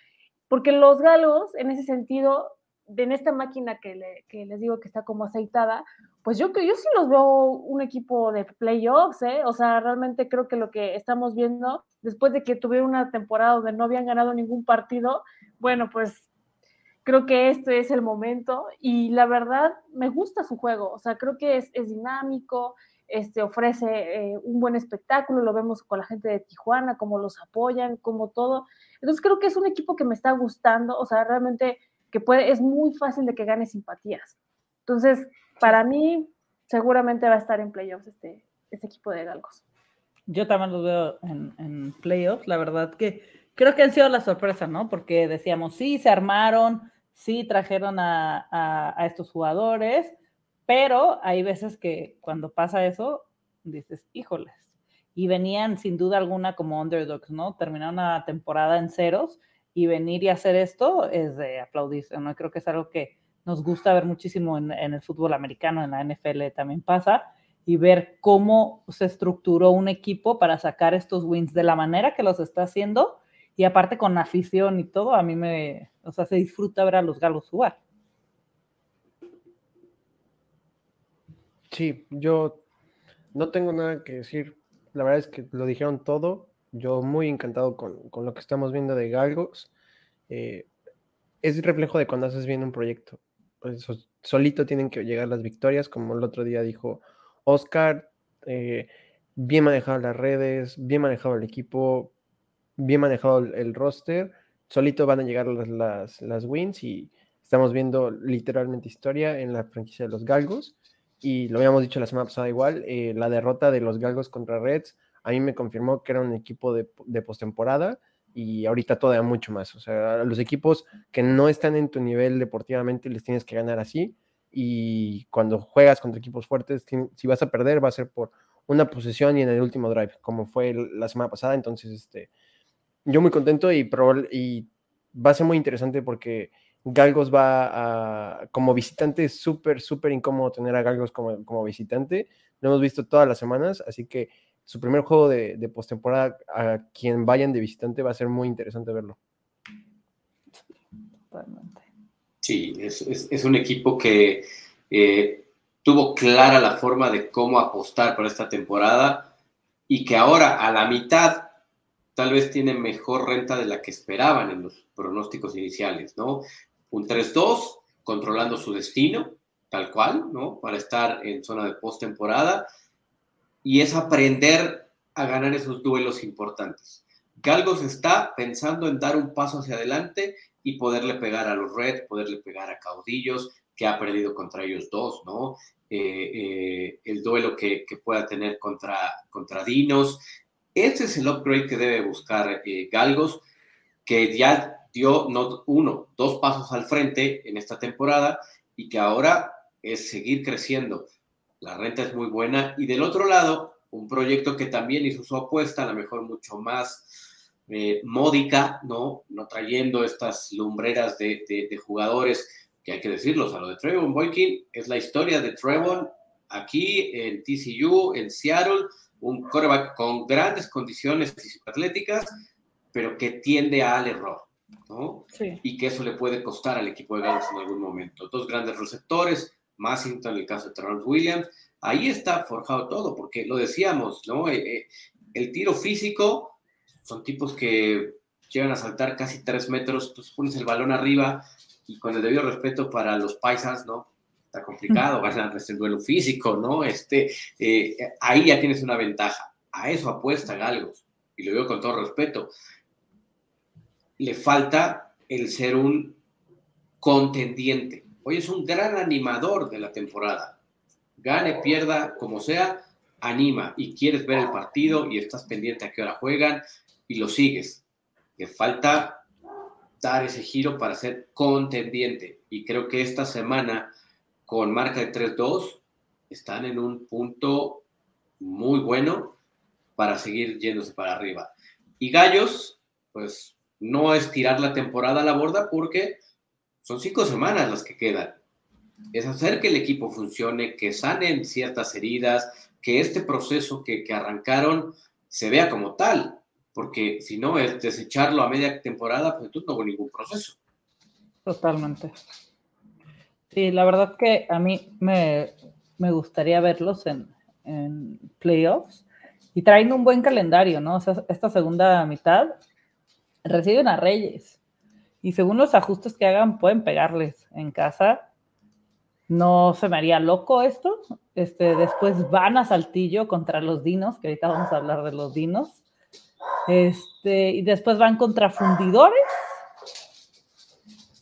Porque los galos, en ese sentido, en esta máquina que, les digo que está como aceitada, pues yo, yo sí los veo un equipo de playoffs, ¿eh? O sea, realmente creo que lo que estamos viendo, después de que tuvieron una temporada donde no habían ganado ningún partido, bueno, pues creo que este es el momento y la verdad me gusta su juego, o sea, creo que es, dinámico, este, ofrece eh, un buen espectáculo, lo vemos con la gente de Tijuana, cómo los apoyan, como todo. Entonces creo que es un equipo que me está gustando, o sea, realmente que puede, es muy fácil de que gane simpatías. Entonces, para mí, seguramente va a estar en playoffs este, este equipo de Galgos. Yo también los veo en, playoffs, la verdad que creo que han sido la sorpresa, ¿no? Porque decíamos, sí, se armaron, sí, trajeron a, estos jugadores, pero hay veces que cuando pasa eso, dices, híjoles, y venían sin duda alguna como underdogs, ¿no? Terminaron la temporada en ceros y venir y hacer esto es de aplaudirse, ¿no? Creo que es algo que nos gusta ver muchísimo en, el fútbol americano, en la NFL también pasa, y ver cómo se estructuró un equipo para sacar estos wins de la manera que los está haciendo, y aparte con afición y todo, a mí me, o sea, se disfruta ver a los galos jugar. Sí, yo no tengo nada que decir. La verdad es que lo dijeron todo. Yo muy encantado con, lo que estamos viendo de Galgos. Eh, es reflejo de cuando haces bien un proyecto. Pues solito tienen que llegar las victorias, como el otro día dijo Oscar, eh, bien manejado las redes, bien manejado el equipo, bien manejado el, roster, solito van a llegar las, las, wins y estamos viendo literalmente historia en la franquicia de los Galgos. Y lo habíamos dicho la semana pasada igual, eh, la derrota de los Galgos contra Reds a mí me confirmó que era un equipo de, de postemporada y ahorita todavía mucho más. O sea, los equipos que no están en tu nivel deportivamente les tienes que ganar así. Y cuando juegas contra equipos fuertes, si vas a perder, va a ser por una posesión y en el último drive, como fue la semana pasada. Entonces, este, yo muy contento y, y va a ser muy interesante porque Galgos va a, como visitante, es súper, súper incómodo tener a Galgos como, como visitante. Lo hemos visto todas las semanas, así que su primer juego de, de postemporada a quien vayan de visitante va a ser muy interesante verlo. Sí, es, un equipo que eh, tuvo clara la forma de cómo apostar para esta temporada y que ahora a la mitad tal vez tiene mejor renta de la que esperaban en los pronósticos iniciales, ¿no? Un 3-2, controlando su destino, tal cual, ¿no? Para estar en zona de postemporada y es aprender a ganar esos duelos importantes. Galgos está pensando en dar un paso hacia adelante y poderle pegar a los Reds, poderle pegar a Caudillos, que ha perdido contra ellos dos, ¿no? Eh, eh, el duelo que, pueda tener contra, Dinos. Ese es el upgrade que debe buscar eh, Galgos, que ya dio no uno, dos pasos al frente en esta temporada y que ahora es seguir creciendo la renta es muy buena. Y del otro lado, un proyecto que también hizo su apuesta, a lo mejor mucho más eh, módica, ¿no? No trayendo estas lumbreras de, jugadores que hay que decirlos. A lo de Trevon Boykin es la historia de Trevon aquí en TCU, en Seattle, un coreback con grandes condiciones atléticas, pero que tiende al error. ¿no? Y que eso le puede costar al equipo de Gallos en algún momento. Dos grandes receptores, Massington, en el caso de Terrence Williams, ahí está forjado todo, porque lo decíamos, ¿no? Eh, eh, el tiro físico son tipos que llegan a saltar casi tres metros, tú pones el balón arriba y con el debido respeto para los paisas, ¿no? Está complicado ganar el duelo físico, ¿no? Este, eh, ahí ya tienes una ventaja. A eso apuesta Galgos, y lo digo con todo respeto. Le falta el ser un contendiente. Hoy es un gran animador de la temporada. Gane, pierda, como sea, anima y quieres ver el partido y estás pendiente a qué hora juegan y lo sigues. Le falta dar ese giro para ser contendiente. Y creo que esta semana, con marca de 3-2, están en un punto muy bueno para seguir yéndose para arriba. Y Gallos, pues no es tirar la temporada a la borda porque son cinco semanas las que quedan. Es hacer que el equipo funcione, que sanen ciertas heridas, que este proceso que, arrancaron se vea como tal, porque si no es desecharlo a media temporada, pues tú no hubo ningún proceso. Totalmente. Sí, la verdad que a mí me, gustaría verlos en, en, playoffs y traen un buen calendario, ¿no? O sea, esta segunda mitad reciben a Reyes, y según los ajustes que hagan, pueden pegarles en casa. No se me haría loco esto. Este, después van a Saltillo contra los Dinos, que ahorita vamos a hablar de los Dinos. Este, y después van contra Fundidores.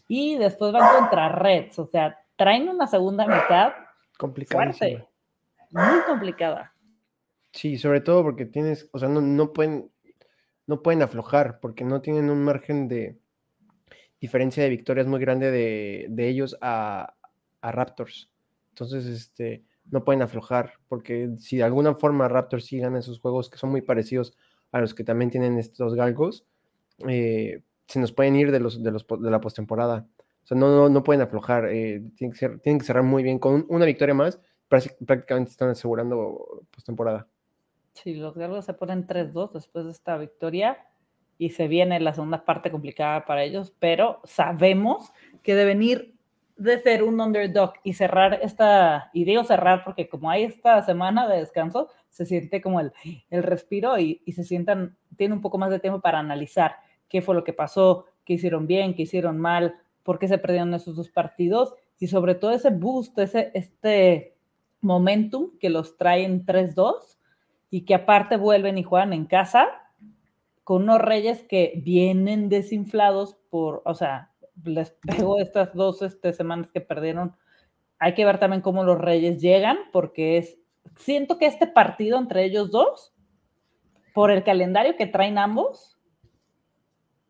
Y después van contra Reds. O sea, traen una segunda mitad fuerte. Muy complicada. Sí, sobre todo porque tienes, o sea, no, no pueden, no pueden aflojar porque no tienen un margen de, diferencia de victorias muy grande de, ellos a, Raptors. Entonces, este, no pueden aflojar, porque si de alguna forma Raptors sí ganan esos juegos que son muy parecidos a los que también tienen estos galgos, eh, se nos pueden ir de, los, de, los, de la postemporada. O sea, no, no, pueden aflojar, eh, tienen, que ser, tienen que cerrar muy bien. Con una victoria más, prácticamente están asegurando postemporada. Sí, los galgos se ponen 3-2 después de esta victoria y se viene la segunda parte complicada para ellos, pero sabemos que de venir de ser un underdog y cerrar esta, y digo cerrar porque como hay esta semana de descanso, se siente como el, el respiro y, y se sientan, tiene un poco más de tiempo para analizar qué fue lo que pasó, qué hicieron bien, qué hicieron mal, por qué se perdieron esos dos partidos y sobre todo ese boost, ese, este momentum que los trae en 3-2 y que aparte vuelven y juegan en casa con unos Reyes que vienen desinflados por, o sea, les pego estas dos este, semanas que perdieron. Hay que ver también cómo los Reyes llegan, porque es, siento que este partido entre ellos dos, por el calendario que traen ambos,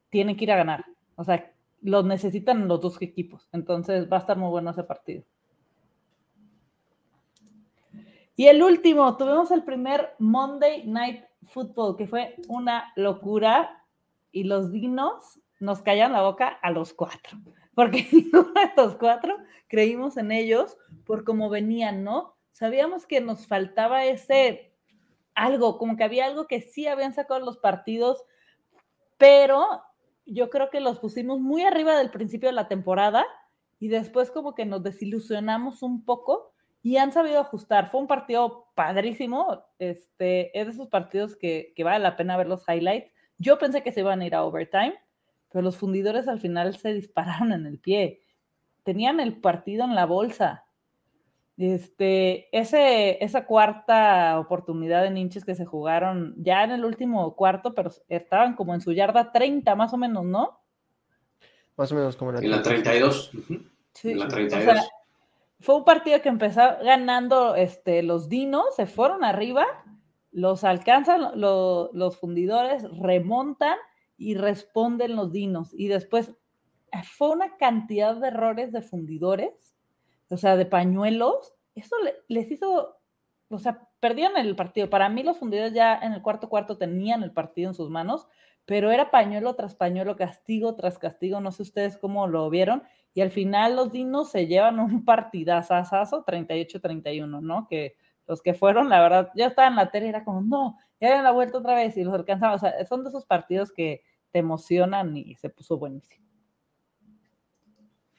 tienen que ir a ganar. O sea, los necesitan los dos equipos. Entonces va a estar muy bueno ese partido. Y el último, tuvimos el primer Monday Night fútbol, que fue una locura y los dinos nos callan la boca a los cuatro, porque de los cuatro creímos en ellos por cómo venían, ¿no? Sabíamos que nos faltaba ese algo, como que había algo que sí habían sacado los partidos, pero yo creo que los pusimos muy arriba del principio de la temporada y después como que nos desilusionamos un poco y han sabido ajustar. Fue un partido padrísimo. Este, es de esos partidos que, que, vale la pena ver los highlights. Yo pensé que se iban a ir a overtime, pero los fundidores al final se dispararon en el pie. Tenían el partido en la bolsa. Este, ese, esa cuarta oportunidad de ninches que se jugaron ya en el último cuarto, pero estaban como en su yarda 30 más o menos, ¿no? Más o menos como en la 32. Sí, en la 32. O sea, fue un partido que empezó ganando este, los dinos, se fueron arriba, los alcanzan los fundidores, remontan y responden los dinos. Y después eh, fue una cantidad de errores de fundidores, o sea, de pañuelos. Eso les hizo, o sea, perdieron el partido. Para mí los fundidores ya en el cuarto cuarto tenían el partido en sus manos, pero era pañuelo tras pañuelo, castigo tras castigo. No sé ustedes cómo lo vieron y al final los dinos se llevan un partidazazazo 38-31, ¿no? Que los que fueron, la verdad, ya estaba en la tele era como, no, ya habían la vuelta otra vez y los alcanzamos. O sea, son de esos partidos que te emocionan y se puso buenísimo.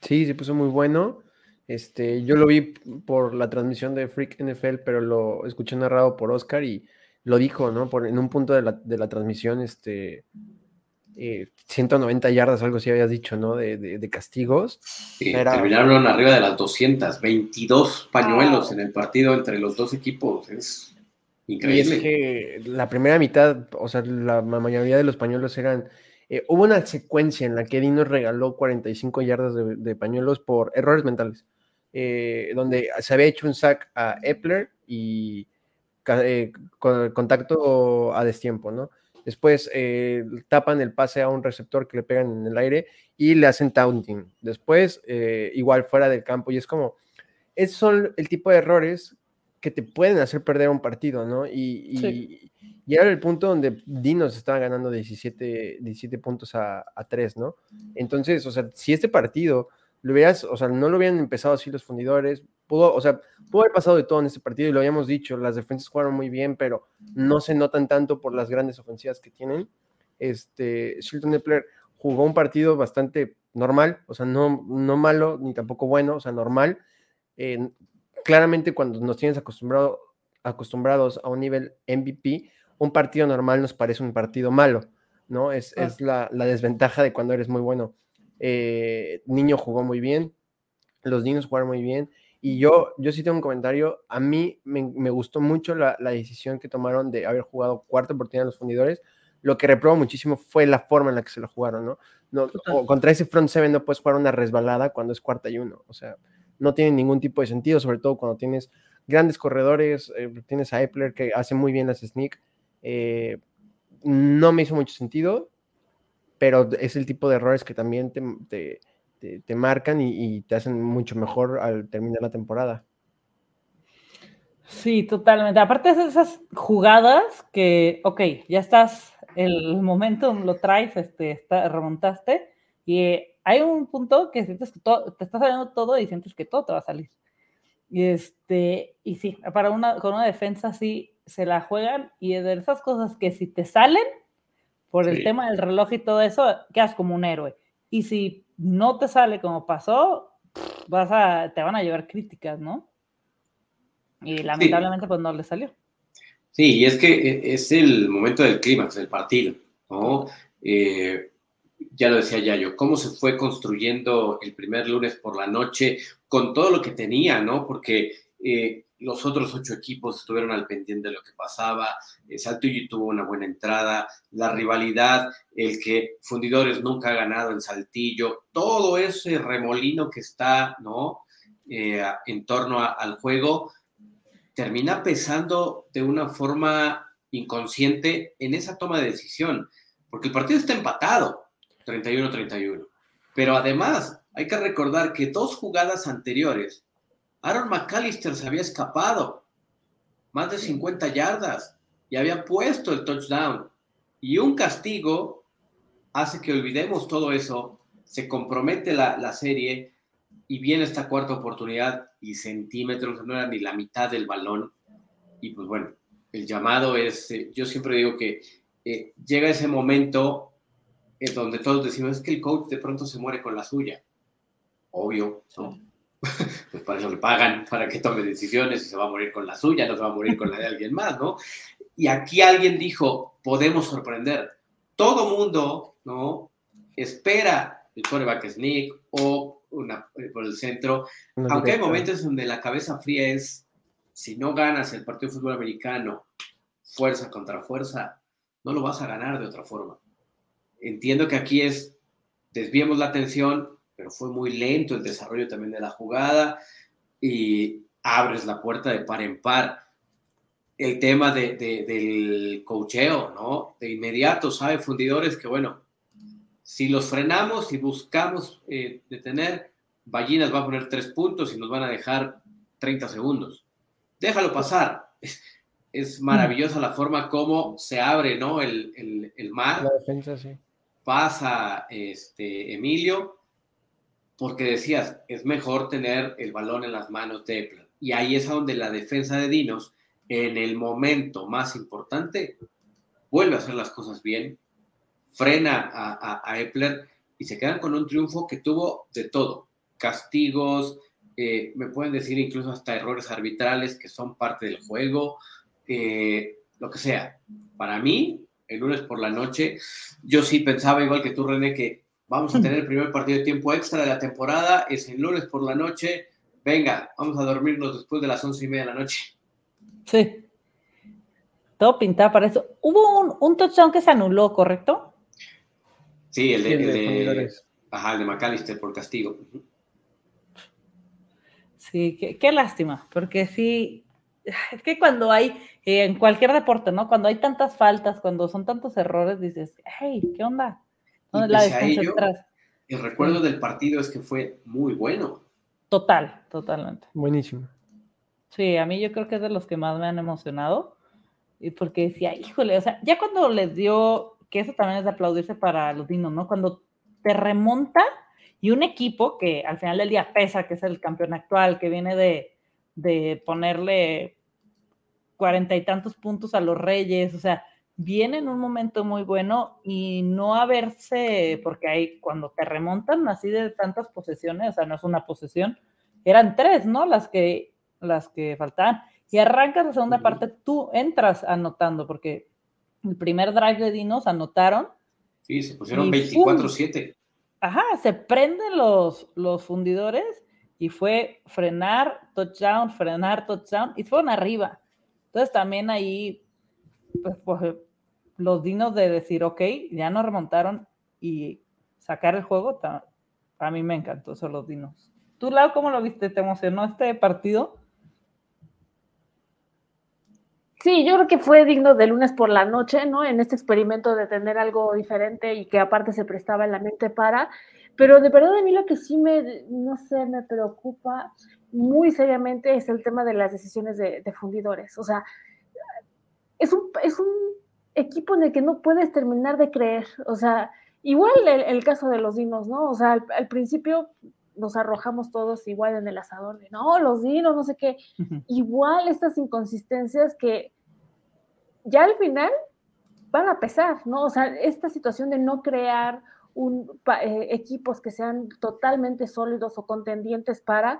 Sí, se puso muy bueno. Este, yo lo vi por la transmisión de Freak NFL, pero lo escuché narrado por Oscar y lo dijo, ¿no? Por, en un punto de la, de la transmisión, este, 190 eh, yardas, algo así habías dicho, ¿no? De, castigos. terminaron arriba de las 200, 22 pañuelos en el partido entre los dos equipos. Es increíble. Y es que la primera mitad, o sea, la mayoría de los pañuelos eran. Eh, hubo una secuencia en la que Dino regaló 45 yardas de, pañuelos por errores mentales, eh, donde se había hecho un sack a Epler y con contacto a destiempo, ¿no? Después eh, tapan el pase a un receptor que le pegan en el aire y le hacen taunting. Después, eh, igual fuera del campo. Y es como, esos son el tipo de errores que te pueden hacer perder un partido, ¿no? Y, era el punto donde Dinos estaba ganando 17, 17 puntos a, a 3, ¿no? Entonces, o sea, si este partido lo hubieras, o sea, no lo hubieran empezado así los fundidores, pudo, o sea, pudo haber pasado de todo en este partido y lo habíamos dicho, las defensas jugaron muy bien, pero no se notan tanto por las grandes ofensivas que tienen. Este, Shilton Epler jugó un partido bastante normal, o sea, no, no malo ni tampoco bueno, o sea, normal. claramente cuando nos tienes acostumbrado, acostumbrados a un nivel MVP, un partido normal nos parece un partido malo, ¿no? Es, es la, la, desventaja de cuando eres muy bueno. Eh, Niño jugó muy bien, los niños jugaron muy bien. Y yo, yo sí tengo un comentario. A mí me, gustó mucho la, decisión que tomaron de haber jugado cuarta oportunidad los fundidores. Lo que reprobo muchísimo fue la forma en la que se lo jugaron, ¿no? no contra ese front seven no puedes jugar una resbalada cuando es cuarta y uno. O sea, no tiene ningún tipo de sentido, sobre todo cuando tienes grandes corredores. Eh, tienes a Epler que hace muy bien las sneak. Eh, no me hizo mucho sentido, pero es el tipo de errores que también te te, marcan y, te hacen mucho mejor al terminar la temporada. Sí, totalmente. Aparte de esas jugadas que, ok, ya estás, el momento lo traes, este, está, remontaste, y hay un punto que sientes que todo, te está saliendo todo y sientes que todo te va a salir. Y este, y sí, para una, con una defensa así se la juegan, y de esas cosas que si te salen, por el tema del reloj y todo eso, quedas como un héroe. Y si no te sale como pasó, vas a, te van a llevar críticas, ¿no? Y lamentablemente pues no le salió. Sí, y es que e, es el momento del clímax del partido, ¿no? Eh, ya lo decía Yayo, cómo se fue construyendo el primer lunes por la noche con todo lo que tenía, ¿no? Porque eh, los otros ocho equipos estuvieron al pendiente de lo que pasaba, eh, Saltillo tuvo una buena entrada, la rivalidad, el que Fundidores nunca ha ganado en Saltillo, todo ese remolino que está, ¿no? Eh, en torno al juego, termina pesando de una forma inconsciente en esa toma de decisión, porque el partido está empatado, 31-31. Pero además, hay que recordar que dos jugadas anteriores, Aaron McAllister se había escapado más de 50 yardas y había puesto el touchdown. Y un castigo hace que olvidemos todo eso, se compromete la, la serie y viene esta cuarta oportunidad y centímetros, no era ni la mitad del balón. Y pues bueno, el llamado es, eh, yo siempre digo que eh, llega ese momento en donde todos decimos, es que el coach de pronto se muere con la suya. Obvio, ¿no? Pues para eso le pagan, para que tome decisiones y se va a morir con la suya, no se va a morir con la de alguien más, ¿no? Y aquí alguien dijo, podemos sorprender. Todo mundo, ¿no? Espera el quarterback sneak o una, eh, por el centro, aunque hay momentos donde la cabeza fría es, si no ganas el partido de fútbol americano, fuerza contra fuerza, no lo vas a ganar de otra forma. Entiendo que aquí es, desviemos la atención, pero fue muy lento el desarrollo también de la jugada y abres la puerta de par en par. El tema de, del cocheo, ¿no? De inmediato, sabe Fundidores que, bueno, si los frenamos y buscamos eh, detener, Ballinas va a poner tres puntos y nos van a dejar 30 segundos. Déjalo pasar. Es, maravillosa la forma como se abre, ¿no? El, el, el mar. La defensa, sí pasa este, Emilio, porque decías, es mejor tener el balón en las manos de Epler. Y ahí es donde la defensa de Dinos, en el momento más importante, vuelve a hacer las cosas bien, frena a, Epler y se quedan con un triunfo que tuvo de todo. Castigos, eh, me pueden decir incluso hasta errores arbitrales que son parte del juego, eh, lo que sea. Para mí, el lunes por la noche. Yo sí pensaba, igual que tú, René, que vamos a tener el primer partido de tiempo extra de la temporada. Es el lunes por la noche. Venga, vamos a dormirnos después de las once y media de la noche. Sí. Todo pintado para eso. Hubo un, un touchdown que se anuló, ¿correcto? Sí, el de, el de, ajá, el de McAllister por castigo. Sí, qué, qué lástima, porque sí, es que cuando hay, eh, en cualquier deporte, ¿no? Cuando hay tantas faltas, cuando son tantos errores, dices, hey, ¿qué onda? El recuerdo del partido es que fue muy bueno. Total, totalmente. Buenísimo. Sí, a mí yo creo que es de los que más me han emocionado. Y porque decía, híjole, o sea, ya cuando les dio, que eso también es de aplaudirse para los dinos, ¿no? Cuando te remonta y un equipo que al final del día pesa, que es el campeón actual, que viene de, de ponerle cuarenta y tantos puntos a los Reyes, o sea, viene en un momento muy bueno y no haberse, porque hay cuando te remontan así de tantas posesiones, o sea, no es una posesión, eran tres, ¿no? Las que, las que faltaban. Y arrancas la segunda parte, tú entras anotando, porque el primer drive de Dinos anotaron. Sí, se pusieron 24-7. Ajá, se prenden los, los fundidores y fue frenar, touchdown, frenar, touchdown, y fueron arriba. Entonces también ahí, pues, pues, los dinos de decir, ok, ya nos remontaron y sacar el juego, a mí me encantó eso, los dinos. ¿Tú, Lau, cómo lo viste? ¿Te emocionó este partido? Sí, yo creo que fue digno de lunes por la noche, ¿no? En este experimento de tener algo diferente y que aparte se prestaba en la mente para. Pero de verdad a mí lo que sí me, no sé, me preocupa muy seriamente es el tema de las decisiones de, fundidores. O sea, es un, es un equipo en el que no puedes terminar de creer. O sea, igual el, caso de los dinos, ¿no? O sea, al, principio nos arrojamos todos igual en el asador de, no, los dinos, no sé qué. Igual estas inconsistencias que ya al final van a pesar, ¿no? O sea, esta situación de no crear un, eh, equipos que sean totalmente sólidos o contendientes para,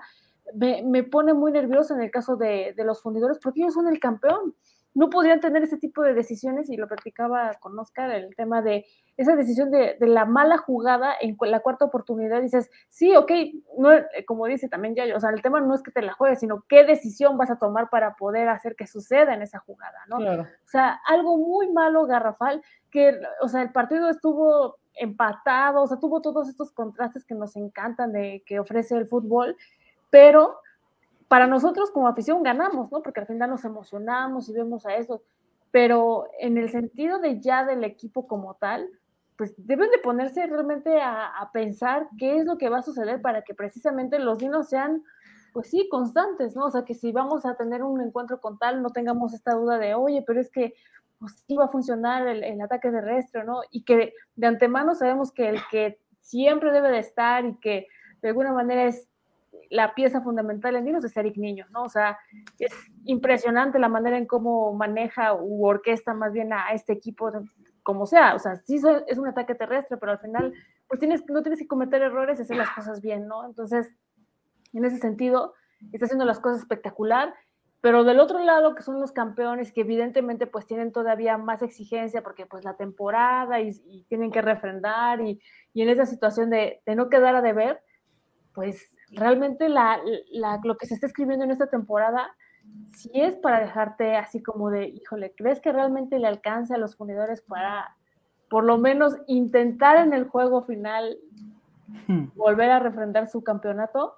me, pone muy nervioso en el caso de, los fundidores porque ellos son el campeón. No podrían tener ese tipo de decisiones, y lo practicaba con Oscar, el tema de esa decisión de, la mala jugada en la cuarta oportunidad, dices, sí, ok, no, eh, como dice también ya, o sea, el tema no es que te la juegues, sino qué decisión vas a tomar para poder hacer que suceda en esa jugada, ¿no? O sea, algo muy malo, garrafal, que, o sea, el partido estuvo empatado, o sea, tuvo todos estos contrastes que nos encantan de que ofrece el fútbol, pero para nosotros como afición ganamos, ¿no? Porque al final nos emocionamos y vemos a eso, pero en el sentido de ya del equipo como tal, pues deben de ponerse realmente a, pensar qué es lo que va a suceder para que precisamente los dinos sean, pues sí, constantes, ¿no? O sea, que si vamos a tener un encuentro con tal, no tengamos esta duda de, oye, pero es que pues sí va a funcionar el, el ataque terrestre, ¿no? Y que de antemano sabemos que el que siempre debe de estar y que de alguna manera es la pieza fundamental en Dinos es Eric Niño, ¿no? O sea, es impresionante la manera en cómo maneja u orquesta más bien a este equipo, como sea. O sea, sí es un ataque terrestre, pero al final, pues tienes, no tienes que cometer errores y hacer las cosas bien, ¿no? Entonces, en ese sentido, está haciendo las cosas espectacular. Pero del otro lado, que son los campeones, que evidentemente pues tienen todavía más exigencia porque pues la temporada y, tienen que refrendar y, y, en esa situación de, de no quedar a deber, pues realmente la, lo que se está escribiendo en esta temporada si es para dejarte así como de, híjole, ¿crees que realmente le alcance a los fundidores para por lo menos intentar en el juego final hmm. volver a refrendar su campeonato?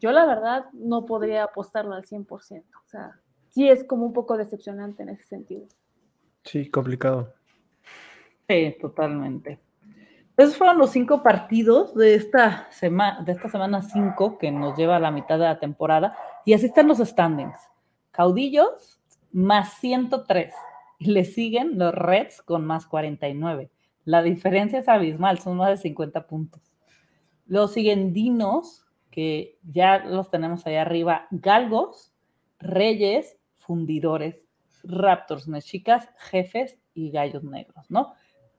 Yo la verdad no podría apostarlo al 100%. O sea, sí es como un poco decepcionante en ese sentido. Sí, complicado. Sí, totalmente. Esos fueron los cinco partidos de esta, semana de esta semana 5 que nos lleva a la mitad de la temporada. Y así están los standings. Caudillos más 103. Y le siguen los Reds con más 49. La diferencia es abismal, son más de 50 puntos. Luego siguen Dinos, que ya los tenemos ahí arriba. Galgos, Reyes, Fundidores, Raptors, Mexicas, Jefes y Gallos Negros, ¿no?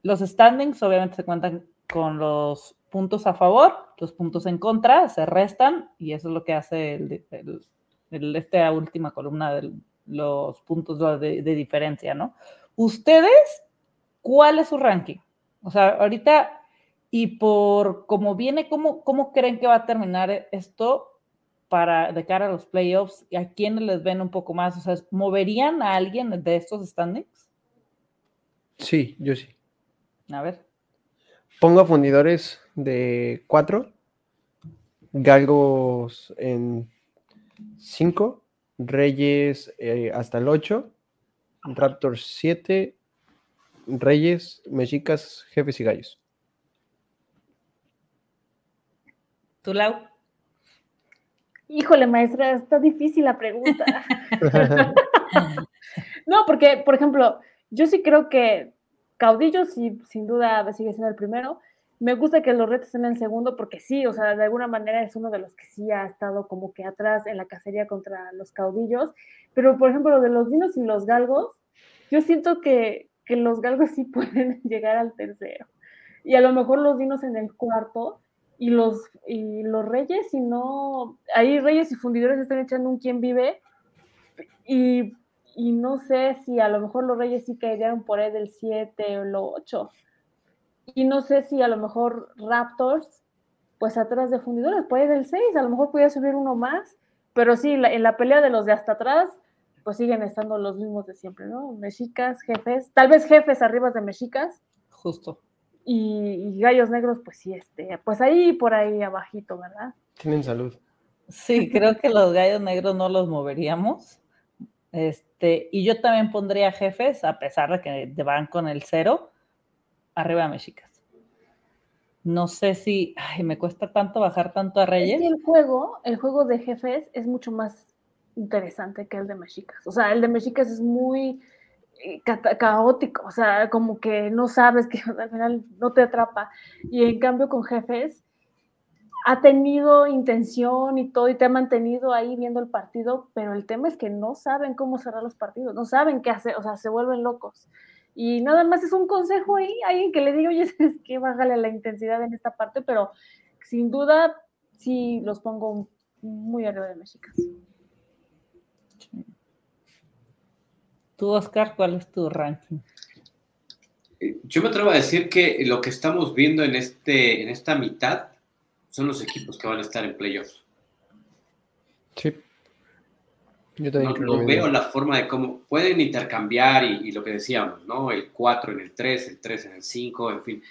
Los standings obviamente se cuentan con los puntos a favor, los puntos en contra se restan y eso es lo que hace el, esta última columna de los puntos de, diferencia, ¿no? Ustedes, ¿cuál es su ranking? O sea, ahorita y por cómo viene, ¿cómo, ¿cómo creen que va a terminar esto para de cara a los playoffs? ¿A quiénes les ven un poco más? O sea, ¿moverían a alguien de estos standings? Sí, yo sí. A ver. Pongo a fundidores de 4, galgos en 5, reyes eh, hasta el 8, raptors 7, reyes, mexicas, jefes y gallos. ¿Tú, Lau? Híjole, maestra, está difícil la pregunta. no, porque, por ejemplo, yo sí creo que Caudillo sí, sin duda sigue siendo el primero. Me gusta que los retos estén en el segundo porque sí, o sea, de alguna manera es uno de los que sí ha estado como que atrás en la cacería contra los caudillos. Pero, por ejemplo, lo de los dinos y los galgos, yo siento que, que los galgos sí pueden llegar al tercero. Y a lo mejor los dinos en el cuarto y los, y los reyes, si no, ahí reyes y fundidores están echando un quién vive. Y y no sé si a lo mejor los Reyes sí caerían por ahí del 7 o el 8. Y no sé si a lo mejor Raptors, pues atrás de fundidores, puede del 6, a lo mejor podría subir uno más, pero sí, en la pelea de los de hasta atrás, pues siguen estando los mismos de siempre, ¿no? Mexicas, jefes, tal vez jefes arriba de mexicas. Justo. Y, gallos negros, pues sí, este, pues ahí por ahí abajito, ¿verdad? Tienen salud. Sí, creo que los gallos negros no los moveríamos. Este, y yo también pondría jefes, a pesar de que van con el cero, arriba de Mexicas. No sé si ay, me cuesta tanto bajar tanto a Reyes. el juego, el juego de jefes es mucho más interesante que el de Mexicas. O sea, el de Mexicas es muy eh, caótico, o sea, como que no sabes que al final no te atrapa. Y en cambio con jefes, ha tenido intención y todo y te ha mantenido ahí viendo el partido, pero el tema es que no saben cómo cerrar los partidos, no saben qué hacer, o sea, se vuelven locos. Y nada más es un consejo ahí, alguien que le diga, oye, es que bájale la intensidad en esta parte, pero sin duda sí los pongo muy arriba de Mexicas. Tú, Oscar, ¿cuál es tu ranking? Eh, yo me atrevo a decir que lo que estamos viendo en, este, en esta mitad son los equipos que van a estar en playoffs. Sí. Yo también no, veo la forma de cómo pueden intercambiar y, lo que decíamos, ¿no? El 4 en el 3, el 3 en el 5, en fin.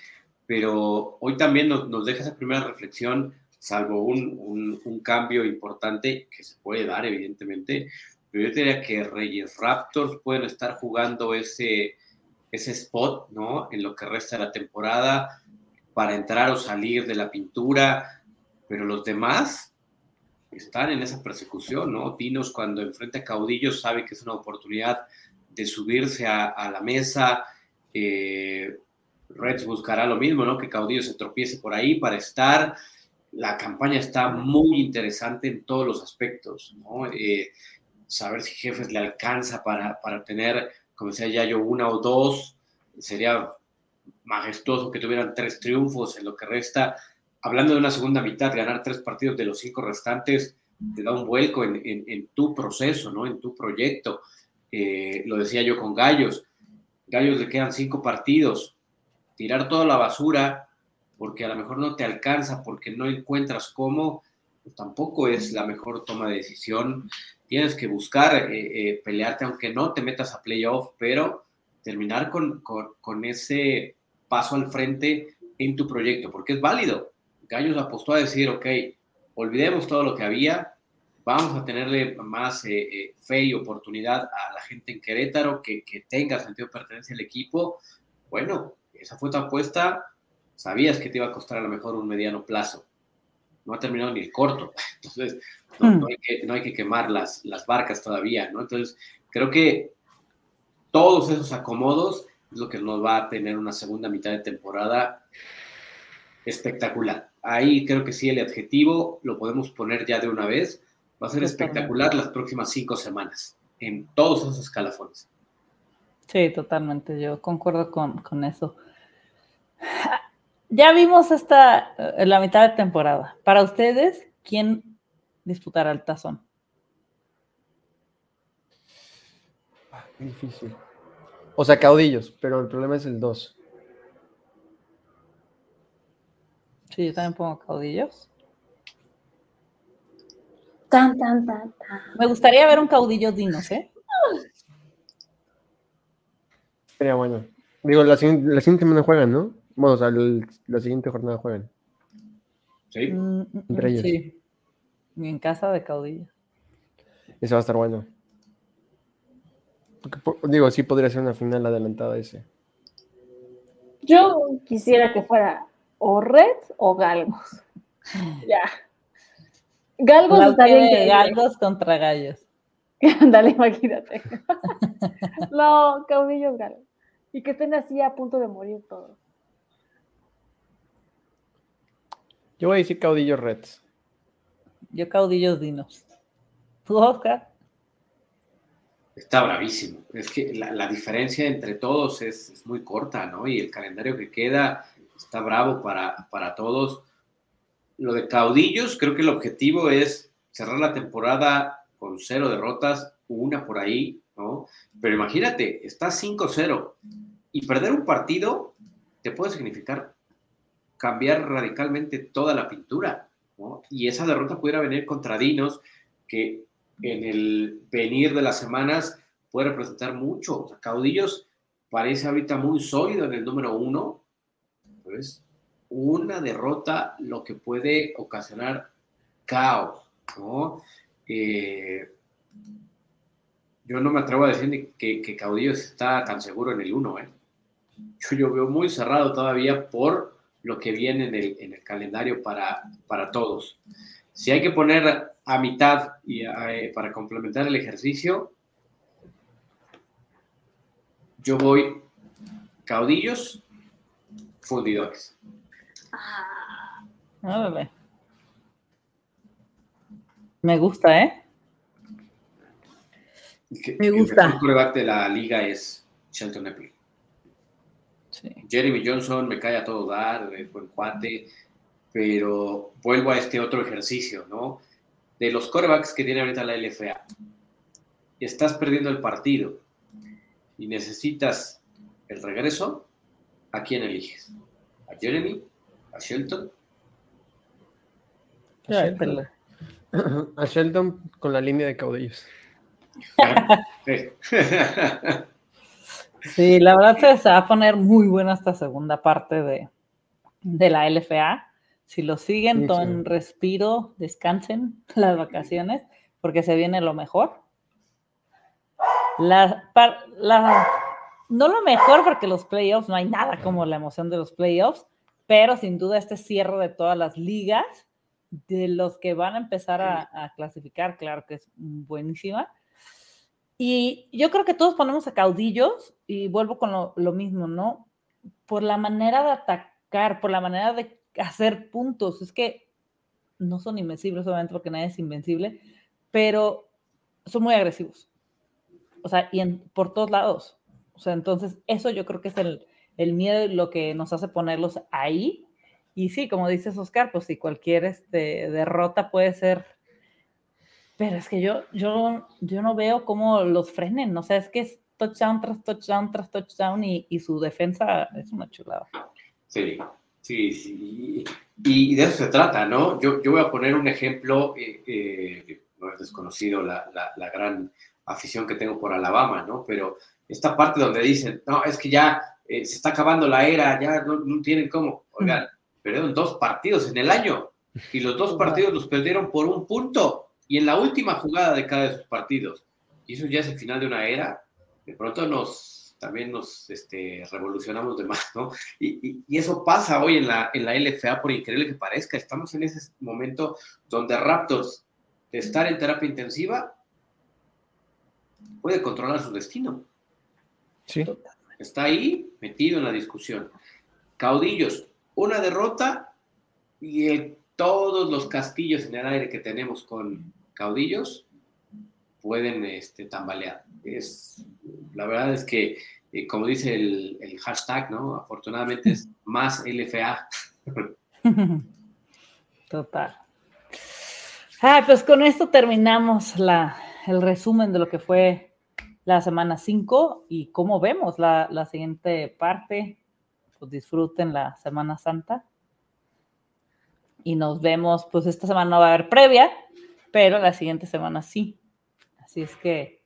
Pero hoy también nos, nos deja esa primera reflexión, salvo un, un, cambio importante que se puede dar, evidentemente. Pero yo diría que Reyes Raptors pueden estar jugando ese, ese spot, ¿no? En lo que resta de la temporada para entrar o salir de la pintura, pero los demás están en esa persecución, ¿no? Dinos cuando enfrenta a Caudillos sabe que es una oportunidad de subirse a, la mesa. Eh, Reds buscará lo mismo, ¿no? Que Caudillos se tropiece por ahí para estar. La campaña está muy interesante en todos los aspectos, ¿no? Eh, saber si Jefes le alcanza para, para tener, como decía ya yo, una o dos, sería majestuoso que tuvieran tres triunfos en lo que resta. Hablando de una segunda mitad, ganar tres partidos de los cinco restantes te da un vuelco en, tu proceso, ¿no? En tu proyecto. Eh, lo decía yo con Gallos. Gallos le quedan cinco partidos. Tirar toda la basura porque a lo mejor no te alcanza, porque no encuentras cómo, pues tampoco es la mejor toma de decisión. Tienes que buscar eh, eh, pelearte, aunque no te metas a playoff, pero terminar con, con, ese paso al frente en tu proyecto, porque es válido. Gallos apostó a decir, ok, olvidemos todo lo que había, vamos a tenerle más eh, eh, fe y oportunidad a la gente en Querétaro que, que, tenga sentido de pertenencia al equipo. Bueno, esa fue tu apuesta, sabías que te iba a costar a lo mejor un mediano plazo. No ha terminado ni el corto, entonces no, hmm. hay, que, no hay, que, quemar las, las barcas todavía, ¿no? Entonces, creo que todos esos acomodos es lo que nos va a tener una segunda mitad de temporada espectacular. Ahí creo que sí el adjetivo lo podemos poner ya de una vez. Va a ser espectacular las próximas cinco semanas en todos esos escalafones. Sí, totalmente. Yo concuerdo con, con eso. Ya vimos esta, eh, la mitad de temporada. Para ustedes, ¿quién disputará el tazón? Difícil. O sea, caudillos, pero el problema es el 2. Sí, yo también pongo caudillos. Tan, tan, tan, tan. Me gustaría ver un caudillo dinos, ¿eh? Sería bueno. Digo, la, siguiente semana juegan, ¿no? Bueno, o sea, la siguiente jornada juegan. Sí. Mm, mm, Entre ellos. Sí. en casa de caudillo. Eso va a estar bueno. Digo, sí podría ser una final adelantada ese. Yo quisiera que fuera o Red o Galgos. ya. Galgos está bien. Galgos contra gallos. Dale, imagínate. no, caudillos galgos. Y que estén así a punto de morir todos. Yo voy a decir caudillos Reds. Yo caudillos dinos. ¿Tú, Oscar? Está bravísimo. Es que la, diferencia entre todos es, muy corta, ¿no? Y el calendario que queda está bravo para, para todos. Lo de caudillos, creo que el objetivo es cerrar la temporada con cero derrotas, una por ahí, ¿no? Pero imagínate, está 5-0 y perder un partido te puede significar cambiar radicalmente toda la pintura, ¿no? Y esa derrota pudiera venir contra Dinos, que en el venir de las semanas puede representar mucho. Caudillos parece ahorita muy sólido en el número uno, pero es una derrota lo que puede ocasionar caos, ¿no? Eh, yo no me atrevo a decir que, que, Caudillos está tan seguro en el uno, ¿eh? Yo, yo, veo muy cerrado todavía por lo que viene en el, en el calendario para, para todos. Si hay que poner a mitad y eh, para complementar el ejercicio, yo voy caudillos, fundidores. Ah, Me gusta, ¿eh? Me gusta. El mejor de la liga es Shelton Epley. Jeremy Johnson me cae a todo dar, buen cuate, pero vuelvo a este otro ejercicio, ¿no? De los corebacks que tiene ahorita la LFA. Estás perdiendo el partido. y necesitas el regreso, ¿a quién eliges? ¿A Jeremy? ¿A Shelton? A Shelton, con la línea de caudillos. sí, la verdad se va a poner muy buena esta segunda parte de, de la LFA. Si lo siguen, tomen respiro, descansen las vacaciones, porque se viene lo mejor. La, la, no lo mejor porque los playoffs, no hay nada como la emoción de los playoffs, pero sin duda este cierre de todas las ligas, de los que van a empezar a, clasificar, claro que es buenísima. Y yo creo que todos ponemos a caudillos y vuelvo con lo, lo mismo, ¿no? Por la manera de atacar, por la manera de hacer puntos. Es que no son invencibles, obviamente, porque nadie es invencible, pero son muy agresivos. O sea, y por todos lados. O sea, entonces eso yo creo que es el, el miedo lo que nos hace ponerlos ahí. Y sí, como dices Oscar, pues si cualquier este, derrota puede ser, pero es que yo, yo, yo no veo cómo los frenen, o sea, es que es touchdown tras touchdown tras touchdown y, y su defensa es una chulada. Sí, Sí, sí. Y de eso se trata, ¿no? Yo, yo voy a poner un ejemplo, eh, eh, no es desconocido la, la, gran afición que tengo por Alabama, ¿no? Pero esta parte donde dicen, no, es que ya eh, se está acabando la era, ya no, no tienen cómo. Oigan, perdieron dos partidos en el año y los dos partidos los perdieron por un punto y en la última jugada de cada de sus partidos. Y eso ya es el final de una era. De pronto nos también nos este, revolucionamos de más, ¿no? Y, eso pasa hoy en la, en la LFA, por increíble que parezca. Estamos en ese momento donde Raptors, de estar en terapia intensiva, puede controlar su destino. Sí. Está ahí metido en la discusión. Caudillos, una derrota y todos los castillos en el aire que tenemos con caudillos pueden este, tambalear. Es, la verdad es que eh, como dice el, hashtag, ¿no? Afortunadamente es más LFA. Total. pues con esto terminamos la, el resumen de lo que fue la semana 5 y cómo vemos la, la, siguiente parte. Pues disfruten la Semana Santa. Y nos vemos, pues esta semana no va a haber previa, pero la siguiente semana sí. Así es que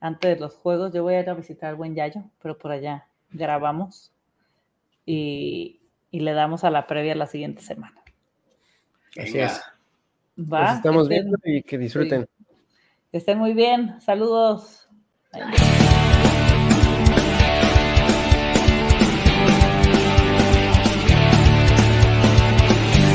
antes de los juegos. Yo voy a ir a visitar al buen Yayo, pero por allá grabamos y, le damos a la previa la siguiente semana. Así es. Va, estamos viendo y que disfruten. estén muy bien. Saludos.